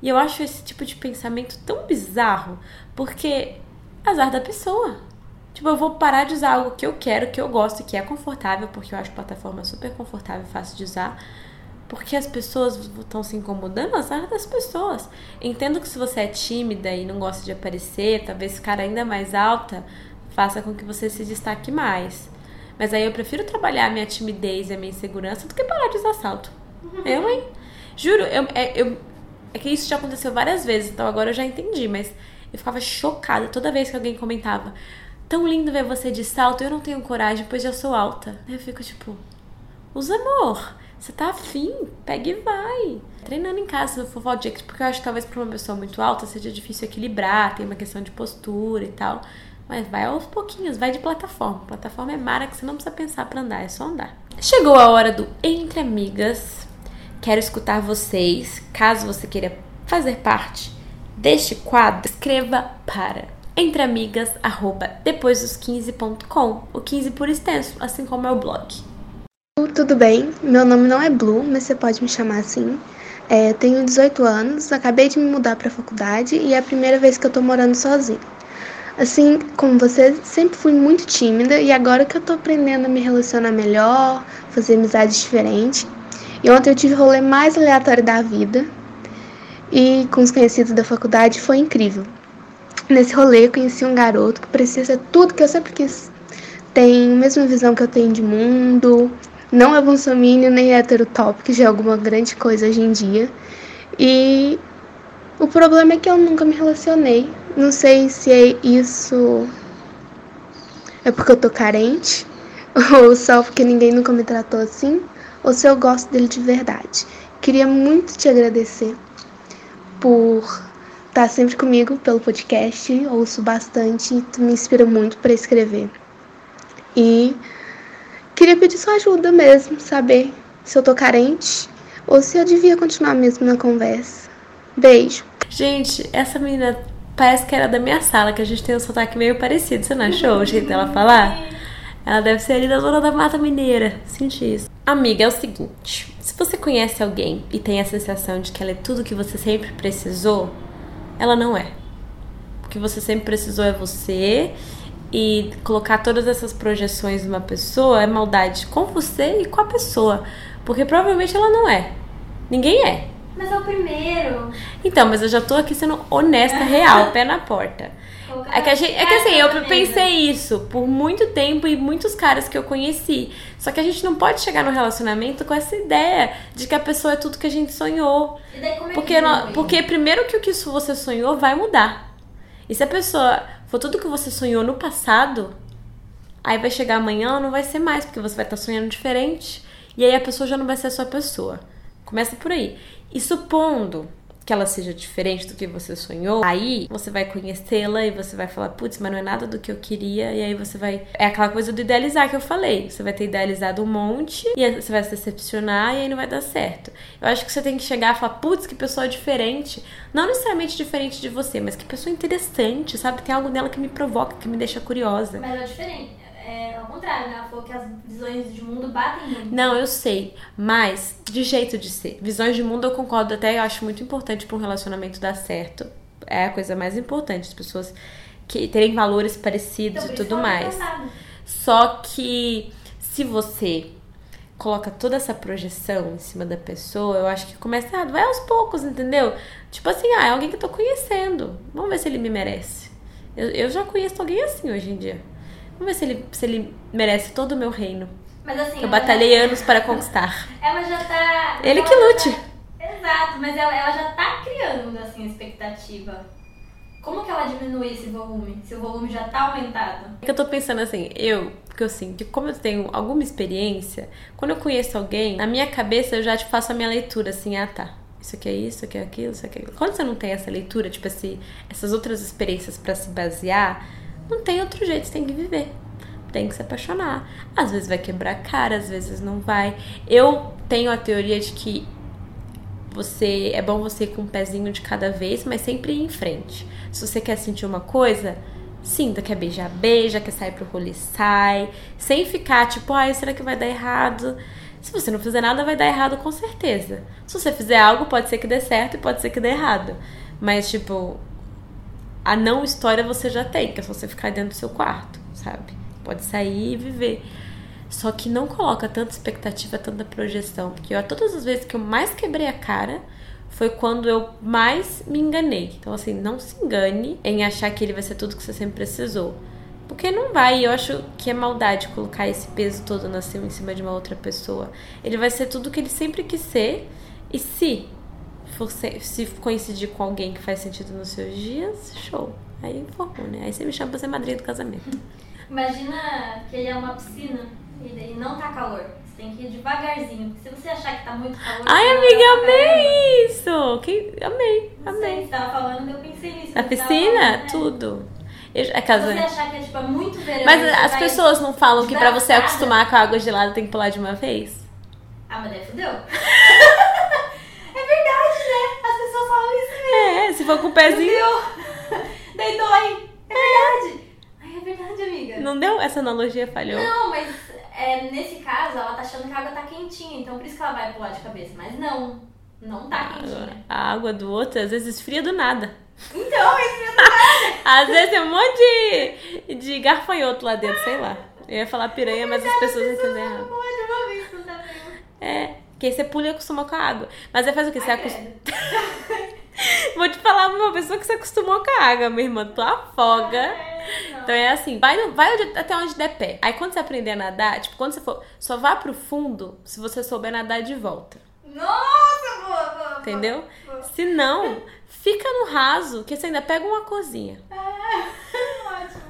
Speaker 1: E eu acho esse tipo de pensamento tão bizarro, porque azar da pessoa. Tipo, eu vou parar de usar algo que eu quero, que eu gosto, que é confortável, porque eu acho plataforma super confortável fácil de usar porque as pessoas estão se incomodando, azar das pessoas. Entendo que se você é tímida e não gosta de aparecer, talvez ficar ainda mais alta faça com que você se destaque mais. Mas aí eu prefiro trabalhar a minha timidez e a minha insegurança do que parar de usar salto. Uhum. Eu, hein? Juro, eu, é, eu, é que isso já aconteceu várias vezes, então agora eu já entendi, mas eu ficava chocada toda vez que alguém comentava tão lindo ver você de salto, eu não tenho coragem, pois já sou alta. Eu fico tipo, usa amor. Você tá afim, pega e vai. Treinando em casa, se for fall jack, porque eu acho que talvez para uma pessoa muito alta seja difícil equilibrar, tem uma questão de postura e tal. Mas vai aos pouquinhos, vai de plataforma. Plataforma é mara que você não precisa pensar para andar, é só andar. Chegou a hora do Entre Amigas. Quero escutar vocês. Caso você queira fazer parte deste quadro, escreva para entreamigas, arroba, depois dos 15.com, o 15 por extenso, assim como é o blog.
Speaker 3: Tudo bem? Meu nome não é Blue, mas você pode me chamar assim. É, tenho 18 anos, acabei de me mudar para a faculdade e é a primeira vez que eu tô morando sozinha. Assim como você, sempre fui muito tímida e agora que eu tô aprendendo a me relacionar melhor, fazer amizades diferentes. E ontem eu tive o rolê mais aleatório da vida e com os conhecidos da faculdade foi incrível. Nesse rolê eu conheci um garoto que precisa tudo que eu sempre quis. Tem a mesma visão que eu tenho de mundo, não é bolsominion nem heterotop, que já é alguma grande coisa hoje em dia. E o problema é que eu nunca me relacionei. Não sei se é isso é porque eu tô carente, ou só porque ninguém nunca me tratou assim, ou se eu gosto dele de verdade. Queria muito te agradecer por estar sempre comigo pelo podcast, ouço bastante, tu me inspira muito para escrever. E queria pedir sua ajuda mesmo, saber se eu tô carente ou se eu devia continuar mesmo na conversa. Beijo.
Speaker 1: Gente, essa menina parece que era da minha sala, que a gente tem um sotaque meio parecido. Você não achou o jeito dela falar? Ela deve ser ali da zona da Mata Mineira. Senti isso. Amiga, é o seguinte: se você conhece alguém e tem a sensação de que ela é tudo que você sempre precisou, ela não é. O que você sempre precisou é você e colocar todas essas projeções numa pessoa é maldade com você e com a pessoa. Porque provavelmente ela não é. Ninguém é.
Speaker 2: Mas é o primeiro.
Speaker 1: Então, mas eu já tô aqui sendo honesta, real, pé na porta. É que, a gente, é que assim, eu pensei isso por muito tempo e muitos caras que eu conheci. Só que a gente não pode chegar no relacionamento com essa ideia de que a pessoa é tudo que a gente sonhou.
Speaker 2: E daí como é
Speaker 1: Porque,
Speaker 2: que diminui?
Speaker 1: porque primeiro que o que você sonhou vai mudar. E se a pessoa for tudo que você sonhou no passado, aí vai chegar amanhã, não vai ser mais, porque você vai estar sonhando diferente. E aí a pessoa já não vai ser a sua pessoa. Começa por aí. E supondo que ela seja diferente do que você sonhou, aí você vai conhecê-la e você vai falar, putz, mas não é nada do que eu queria. E aí você vai. É aquela coisa do idealizar que eu falei. Você vai ter idealizado um monte e você vai se decepcionar e aí não vai dar certo. Eu acho que você tem que chegar e falar, putz, que pessoa diferente. Não necessariamente diferente de você, mas que pessoa interessante, sabe? Tem algo nela que me provoca, que me deixa curiosa.
Speaker 2: Mas é diferente. É ao contrário, né? Ela falou que as visões de mundo batem muito.
Speaker 1: Não, eu sei, mas de jeito de ser. Visões de mundo eu concordo até, eu acho muito importante para um relacionamento dar certo. É a coisa mais importante, as pessoas que terem valores parecidos
Speaker 2: Então,
Speaker 1: e tudo mais.
Speaker 2: casada.
Speaker 1: Só que se você coloca toda essa projeção em cima da pessoa, eu acho que começa errado. Vai aos poucos, entendeu? Tipo assim, ah, é alguém que eu tô conhecendo. Vamos ver se ele me merece. Eu, eu já conheço alguém assim hoje em dia. Vamos ver se ele, se ele merece todo o meu reino.
Speaker 2: Mas assim.
Speaker 1: Que eu batalhei anos para conquistar.
Speaker 2: Ela já tá.
Speaker 1: Ele
Speaker 2: ela
Speaker 1: que
Speaker 2: já
Speaker 1: lute.
Speaker 2: tá- Exato, mas ela, ela já tá criando, assim, a expectativa. Como que ela diminui esse volume? Se o volume já tá aumentado?
Speaker 1: É que eu tô pensando assim, eu, porque eu sinto que como eu tenho alguma experiência, quando eu conheço alguém, na minha cabeça eu já te faço a minha leitura, assim, ah tá. Isso aqui é isso, isso aqui é aquilo, isso aqui é aquilo. Quando você não tem essa leitura, tipo assim, essas outras experiências pra se basear, não tem outro jeito, você tem que viver. Tem que se apaixonar. Às vezes vai quebrar a cara, às vezes não vai. Eu tenho a teoria de que você é bom você ir com um pezinho de cada vez, mas sempre ir em frente. Se você quer sentir uma coisa, sinta, quer beijar, beija, quer sair pro rolê, sai, sem ficar tipo, ai, será que vai dar errado? Se você não fizer nada, vai dar errado com certeza. Se você fizer algo, pode ser que dê certo e pode ser que dê errado. Mas, tipo, a não história você já tem, que é só você ficar dentro do seu quarto, sabe? Pode sair e viver. Só que não coloca tanta expectativa, tanta projeção. Porque ó, todas as vezes que eu mais quebrei a cara foi quando eu mais me enganei. Então, assim, não se engane em achar que ele vai ser tudo que você sempre precisou. Porque não vai, e eu acho que é maldade colocar esse peso todo em cima de uma outra pessoa. Ele vai ser tudo que ele sempre quis ser, e se for se, se coincidir com alguém que faz sentido nos seus dias, show. Aí formou, né? Aí você me chama pra ser madrinha do casamento.
Speaker 2: Imagina que ele é uma piscina e daí não tá calor. Você tem que ir devagarzinho. Porque se você achar que tá muito calor.
Speaker 1: Ai, amiga, amei isso! Que... Amei,
Speaker 2: Não sei,
Speaker 1: amei.
Speaker 2: você tava falando, eu pensei nisso. Tava
Speaker 1: piscina,
Speaker 2: falando, né?
Speaker 1: tudo. Eu, é
Speaker 2: Se
Speaker 1: casa...
Speaker 2: você achar que é tipo é muito verão.
Speaker 1: Mas as pessoas não falam que pra você acostumar com a água gelada tem que pular de uma vez?
Speaker 2: Ah, mas daí fudeu. é verdade, né? As pessoas falam isso mesmo.
Speaker 1: É, se for com o pezinho.
Speaker 2: Daí dói. É verdade. Ai, é verdade, amiga.
Speaker 1: Não deu? Essa analogia falhou.
Speaker 2: Não, mas é, nesse caso, ela tá achando que a água tá quentinha, então por isso que ela vai pular de cabeça. Mas não, não tá quentinha.
Speaker 1: A água do outro às vezes esfria do nada.
Speaker 2: Então, esfria do nada.
Speaker 1: às vezes tem um monte de, de garfanhoto lá dentro, sei lá. Eu ia falar piranha, mas as pessoas entendem errado. É, que aí você pula e acostuma com a água. Mas aí faz o quê? Você acostuma. Vou te falar uma pessoa que se acostumou com a água, minha irmã. Tu afoga.
Speaker 2: É,
Speaker 1: Então é assim, vai, no- vai até onde der pé. Aí quando você aprender a nadar, tipo, quando você for. Só vá pro fundo se você souber nadar de volta.
Speaker 2: Nossa, boa, boa.
Speaker 1: Entendeu?
Speaker 2: boa.
Speaker 1: Se não, fica no raso, que você ainda pega uma corzinha.
Speaker 2: Ótimo.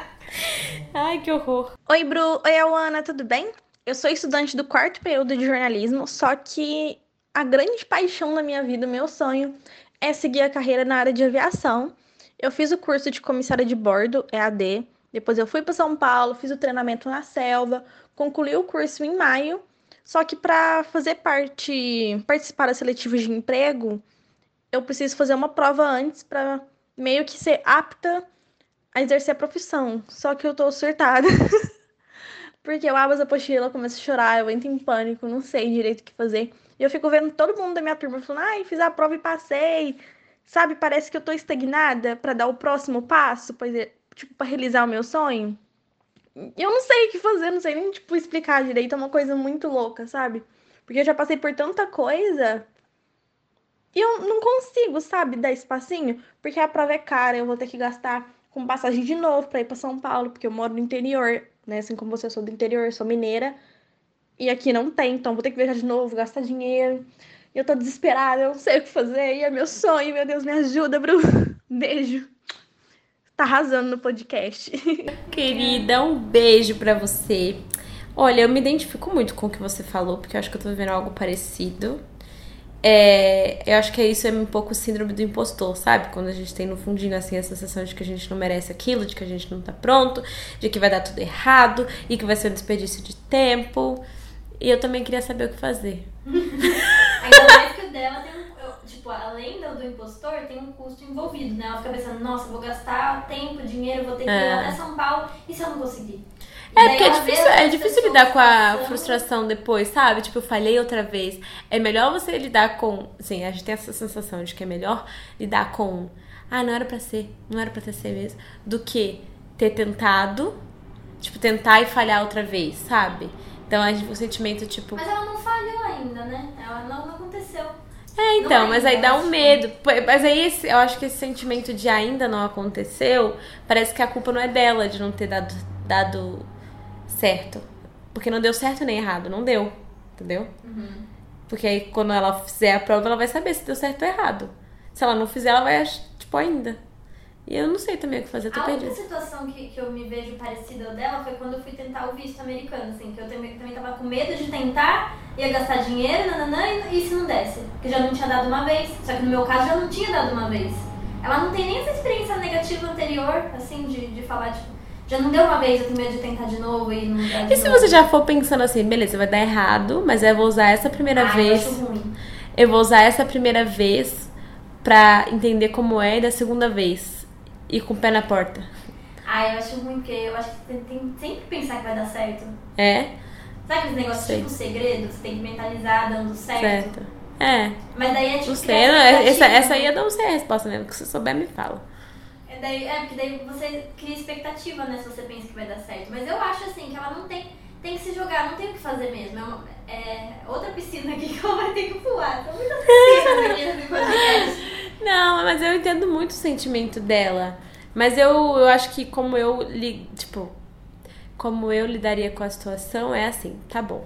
Speaker 1: Ai, que horror.
Speaker 4: Oi, Bru. Oi, Awana, tudo bem? Eu sou estudante do quarto período de jornalismo, só que a grande paixão da minha vida, meu sonho, é seguir a carreira na área de aviação. Eu fiz o curso de comissária de bordo, EAD, depois eu fui para São Paulo, fiz o treinamento na selva, concluí o curso em maio, só que para fazer parte, participar da seletiva de emprego, eu preciso fazer uma prova antes para meio que ser apta a exercer a profissão. Só que eu tô surtada. Porque eu abro as apostilas, eu começo a chorar, eu entro em pânico, não sei direito o que fazer. E eu fico vendo todo mundo da minha turma falando, ai, fiz a prova e passei. Sabe, parece que eu tô estagnada pra dar o próximo passo, tipo, pra realizar o meu sonho. Eu não sei o que fazer, não sei nem, tipo, explicar direito, é uma coisa muito louca, sabe? Porque eu já passei por tanta coisa e eu não consigo, sabe, dar espacinho, porque a prova é cara, eu vou ter que gastar com passagem de novo pra ir pra São Paulo, porque eu moro no interior, né? Assim como você, eu sou do interior, eu sou mineira. E aqui não tem, então vou ter que viajar de novo, gastar dinheiro. Eu tô desesperada, eu não sei o que fazer. E é meu sonho, meu Deus, me ajuda, Bruno. Beijo. Tá arrasando no podcast.
Speaker 1: Querida, um beijo pra você. Olha, eu me identifico muito com o que você falou, porque eu acho que eu tô vivendo algo parecido. É, eu acho que isso é um pouco síndrome do impostor, sabe? Quando a gente tem no fundinho assim a sensação de que a gente não merece aquilo, de que a gente não tá pronto, de que vai dar tudo errado e que vai ser um desperdício de tempo. E eu também queria saber o que fazer.
Speaker 2: Ainda mais que o dela tem um. eu- Tipo, além do, do impostor, tem um custo envolvido, né? Ela fica pensando, nossa, vou gastar tempo, dinheiro, vou ter que ir
Speaker 1: É.
Speaker 2: até São Paulo, e se eu não conseguir?
Speaker 1: É, porque é difícil, é difícil lidar com a frustração depois, sabe? Tipo, eu falhei outra vez. É melhor você lidar com. Assim, a gente tem essa sensação de que é melhor lidar com. Ah, não era pra ser, não era pra ter ser mesmo. Do que ter tentado, tipo, tentar e falhar outra vez, sabe? Então, gente, o sentimento, tipo.
Speaker 2: Mas ela não falhou ainda, né? Ela não, não aconteceu.
Speaker 1: É, então,
Speaker 2: Não
Speaker 1: mas aí dá um medo. Mas aí esse- eu acho que esse sentimento de ainda não aconteceu, parece que a culpa não é dela de não ter dado, dado certo. Porque não deu certo nem errado, não deu. Entendeu?
Speaker 2: Uhum.
Speaker 1: Porque aí quando ela fizer a prova, ela vai saber se deu certo ou errado. Se ela não fizer, ela vai, tipo, ainda. E eu não sei também o que fazer, eu tô
Speaker 2: A outra
Speaker 1: perdida.
Speaker 2: situação que, que eu me vejo parecida dela foi quando eu fui tentar o visto americano, assim, que eu também, também tava com medo de tentar, ia gastar dinheiro, nananã, e, e se não desse? Porque já não tinha dado uma vez, só que no meu caso já não tinha dado uma vez. Ela não tem nem essa experiência negativa anterior, assim, de, de falar, tipo, já não deu uma vez, eu tenho medo de tentar de novo e não dar de
Speaker 1: E se
Speaker 2: novo.
Speaker 1: você já for pensando assim, beleza, vai dar errado, mas eu vou usar essa primeira
Speaker 2: Ai,
Speaker 1: vez.
Speaker 2: Eu acho ruim.
Speaker 1: Eu vou usar essa primeira vez pra entender como é e da segunda vez. E com o pé na porta.
Speaker 2: Ai, eu acho ruim, porque eu acho que você tem, tem sempre que pensar que vai dar certo.
Speaker 1: É?
Speaker 2: Sabe aqueles negócios
Speaker 1: Sei.
Speaker 2: tipo segredo? Você tem que mentalizar dando certo.
Speaker 1: Certo. É.
Speaker 2: Mas daí é tipo.
Speaker 1: Não sei. Não, essa, essa aí
Speaker 2: né?
Speaker 1: eu não sei a resposta mesmo. Que se souber, me fala.
Speaker 2: É, daí, é, porque daí você cria expectativa, né? Se você pensa que vai dar certo. Mas eu acho assim que ela não tem. Tem que se jogar, não tem o que fazer mesmo. É, uma- é outra piscina aqui que ela vai ter que pular. São muitas piscinas aqui.
Speaker 1: Não, mas eu entendo muito o sentimento dela. Mas eu, eu acho que como eu li, tipo, como eu lidaria com a situação é assim, tá bom.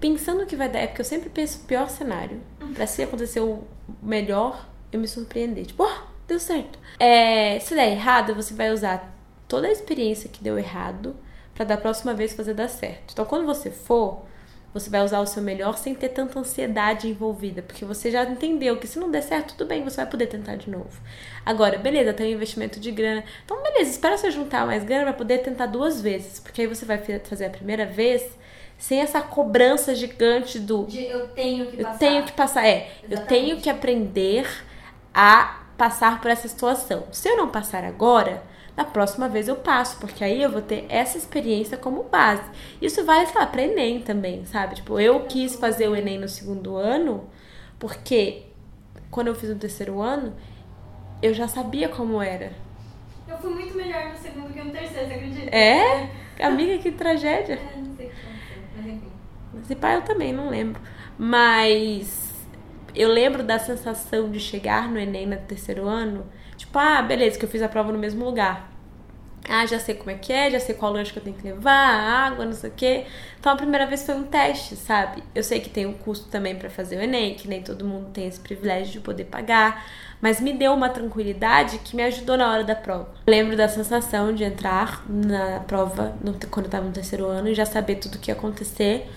Speaker 1: Pensando que vai dar, é porque eu sempre penso o pior cenário. Pra se acontecer o melhor, eu me surpreender. Tipo, ó, deu certo. É, se der errado, você vai usar toda a experiência que deu errado pra da próxima vez fazer dar certo. Então, quando você for, você vai usar o seu melhor sem ter tanta ansiedade envolvida, porque você já entendeu que se não der certo, tudo bem, você vai poder tentar de novo. Agora, beleza, tem um investimento de grana. Então, beleza, espera você juntar mais grana pra poder tentar duas vezes, porque aí você vai fazer a primeira vez sem essa cobrança gigante do
Speaker 2: De eu tenho que
Speaker 1: eu
Speaker 2: passar.
Speaker 1: tenho que passar, é, eu
Speaker 2: Exatamente.
Speaker 1: tenho que aprender a passar por essa situação. Se eu não passar agora, da próxima vez eu passo, porque aí eu vou ter essa experiência como base. Isso vale, sei lá, pra Enem também, sabe? Tipo, eu quis fazer o Enem no segundo ano, porque quando eu fiz o terceiro ano, eu já sabia como era.
Speaker 2: Eu fui muito melhor no segundo que no terceiro, você acredita?
Speaker 1: É? Amiga, que tragédia.
Speaker 2: É, não sei o que aconteceu, mas enfim.
Speaker 1: Pai eu também não lembro. Mas eu lembro da sensação de chegar no Enem no terceiro ano. Tipo, ah, beleza, que eu fiz a prova no mesmo lugar. Ah, já sei como é que é, já sei qual lanche que eu tenho que levar, água, não sei o quê. Então a primeira vez foi um teste, sabe? Eu sei que tem um custo também para fazer o Enem, que nem todo mundo tem esse privilégio de poder pagar, mas me deu uma tranquilidade que me ajudou na hora da prova. Lembro da sensação de entrar na prova no, quando eu tava no terceiro ano e já saber tudo o que ia acontecer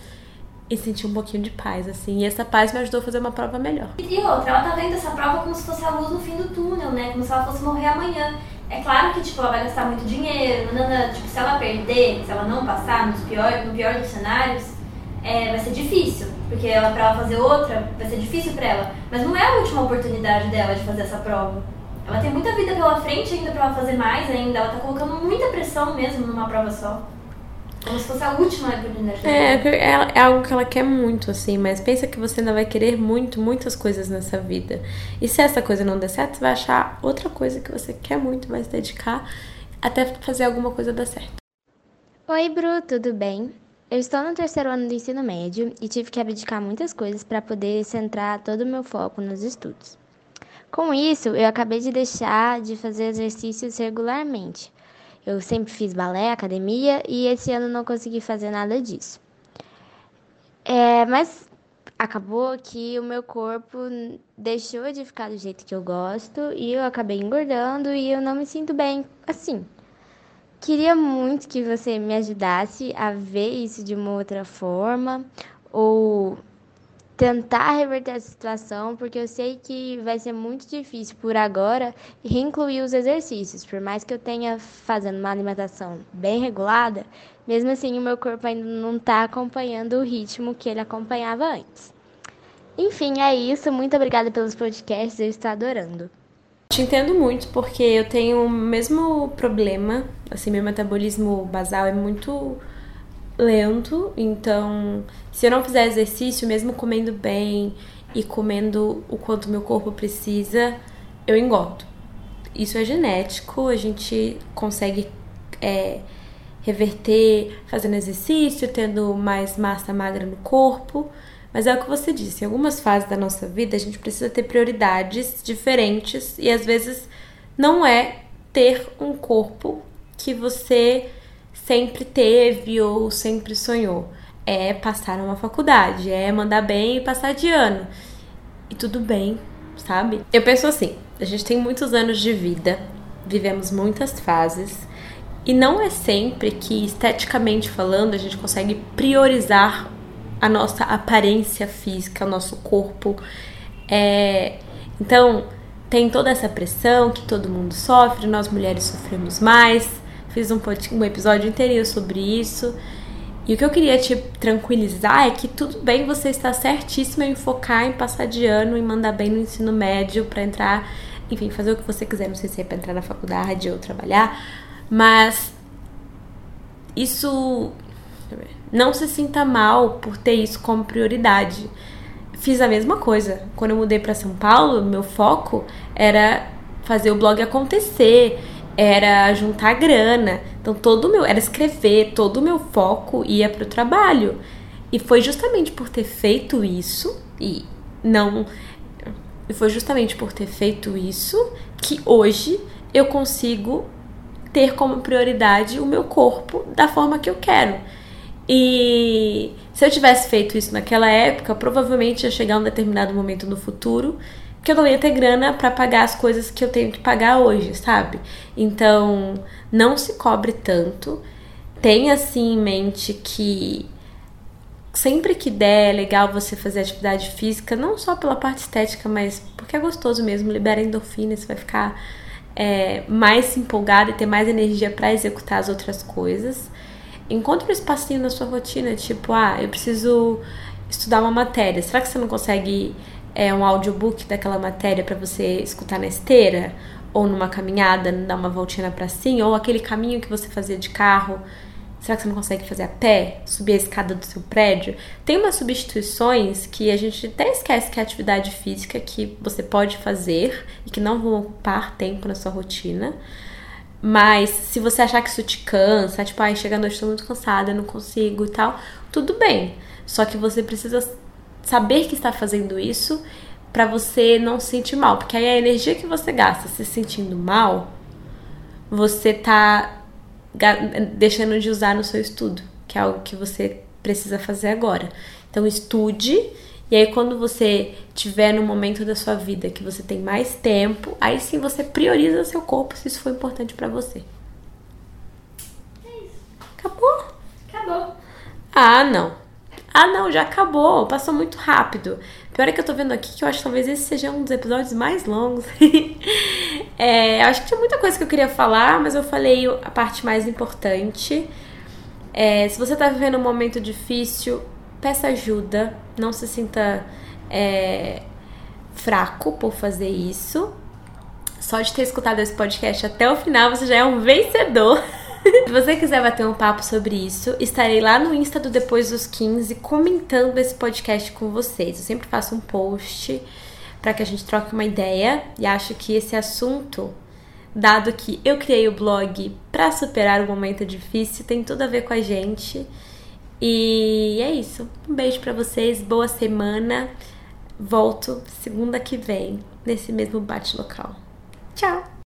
Speaker 1: e sentir um pouquinho de paz, assim. E essa paz me ajudou a fazer uma prova melhor.
Speaker 2: E outra, ela tá vendo essa prova como se fosse a luz no fim do túnel, né? Como se ela fosse morrer amanhã. É claro que, tipo, ela vai gastar muito dinheiro, nanana, tipo, se ela perder, se ela não passar nos pior, no pior dos cenários, é, vai ser difícil. Porque ela, pra ela fazer outra, vai ser difícil pra ela. Mas não é a última oportunidade dela de fazer essa prova. Ela tem muita vida pela frente ainda pra ela fazer mais ainda. Ela tá colocando muita pressão mesmo numa prova só. Como se fosse a última oportunidade dela.
Speaker 1: É, é, é algo que ela quer muito, assim, mas pensa que você ainda vai querer muito, muitas coisas nessa vida. E se essa coisa não der certo, você vai achar outra coisa que você quer muito, vai se dedicar até fazer alguma coisa dar certo.
Speaker 5: Oi, Bru, tudo bem? Eu estou no terceiro ano do ensino médio e tive que abdicar muitas coisas para poder centrar todo o meu foco nos estudos. Com isso, eu acabei de deixar de fazer exercícios regularmente. Eu sempre fiz balé, academia e esse ano não consegui fazer nada disso. É, mas acabou que o meu corpo deixou de ficar do jeito que eu gosto e eu acabei engordando e eu não me sinto bem assim. Queria muito que você me ajudasse a ver isso de uma outra forma ou tentar reverter essa situação, porque eu sei que vai ser muito difícil por agora reincluir os exercícios. Por mais que eu tenha fazendo uma alimentação bem regulada, mesmo assim o meu corpo ainda não está acompanhando o ritmo que ele acompanhava antes. Enfim, é isso. Muito obrigada pelos podcasts, eu estou adorando.
Speaker 1: Te entendo muito, porque eu tenho o mesmo problema, assim, meu metabolismo basal é muito lento, então se eu não fizer exercício, mesmo comendo bem e comendo o quanto meu corpo precisa, eu engordo. Isso é genético, a gente consegue é, reverter fazendo exercício, tendo mais massa magra no corpo. Mas é o que você disse, em algumas fases da nossa vida a gente precisa ter prioridades diferentes e às vezes não é ter um corpo que você sempre teve ou sempre sonhou. É passar numa faculdade, é mandar bem e passar de ano. E tudo bem, sabe? Eu penso assim: a gente tem muitos anos de vida, vivemos muitas fases. E não é sempre que, esteticamente falando, a gente consegue priorizar a nossa aparência física, o nosso corpo. É... Então, tem toda essa pressão que todo mundo sofre, nós mulheres sofremos mais. Fiz um, um episódio inteiro sobre isso. E o que eu queria te tranquilizar é que tudo bem você estar certíssima em focar em passar de ano e mandar bem no ensino médio para entrar, enfim, fazer o que você quiser, não sei se é para entrar na faculdade ou trabalhar, mas isso não se sinta mal por ter isso como prioridade. Fiz a mesma coisa. Quando eu mudei para São Paulo, meu foco era fazer o blog acontecer era juntar grana. Então todo o meu era escrever, todo o meu foco ia para o trabalho. E foi justamente por ter feito isso e não e foi justamente por ter feito isso que hoje eu consigo ter como prioridade o meu corpo da forma que eu quero. E se eu tivesse feito isso naquela época, provavelmente ia chegar um determinado momento no futuro que eu não ia ter grana para pagar as coisas que eu tenho que pagar hoje, sabe? Então, não se cobre tanto. Tenha assim em mente que sempre que der é legal você fazer atividade física, não só pela parte estética, mas porque é gostoso mesmo, libera endorfina, você vai ficar é, mais empolgado e ter mais energia para executar as outras coisas. Encontre um espacinho na sua rotina, tipo, ah, eu preciso estudar uma matéria. Será que você não consegue é, um audiobook daquela matéria para você escutar na esteira? ou numa caminhada, dar uma voltinha na pracinha, ou aquele caminho que você fazia de carro, será que você não consegue fazer a pé? Subir a escada do seu prédio? Tem umas substituições que a gente até esquece que é atividade física que você pode fazer e que não vão ocupar tempo na sua rotina. Mas se você achar que isso te cansa, tipo, ai, chega a noite, tô muito cansada, não consigo e tal, tudo bem. Só que você precisa saber que está fazendo isso para você não se sentir mal, porque aí a energia que você gasta se sentindo mal, você tá deixando de usar no seu estudo, que é algo que você precisa fazer agora. Então estude e aí quando você tiver no momento da sua vida que você tem mais tempo, aí sim você prioriza seu corpo se isso for importante para você.
Speaker 2: É isso.
Speaker 1: Acabou?
Speaker 2: Acabou.
Speaker 1: Ah, não. Ah, não, já acabou, passou muito rápido. Pior é que eu tô vendo aqui que eu acho que talvez esse seja um dos episódios mais longos. é, acho que tinha muita coisa que eu queria falar, mas eu falei a parte mais importante. É, se você tá vivendo um momento difícil, peça ajuda. Não se sinta é, fraco por fazer isso. Só de ter escutado esse podcast até o final, você já é um vencedor. Se você quiser bater um papo sobre isso, estarei lá no Insta do Depois dos 15 comentando esse podcast com vocês. Eu sempre faço um post para que a gente troque uma ideia e acho que esse assunto, dado que eu criei o blog para superar o momento difícil, tem tudo a ver com a gente. E é isso. Um beijo para vocês, boa semana. Volto segunda que vem nesse mesmo bate local. Tchau.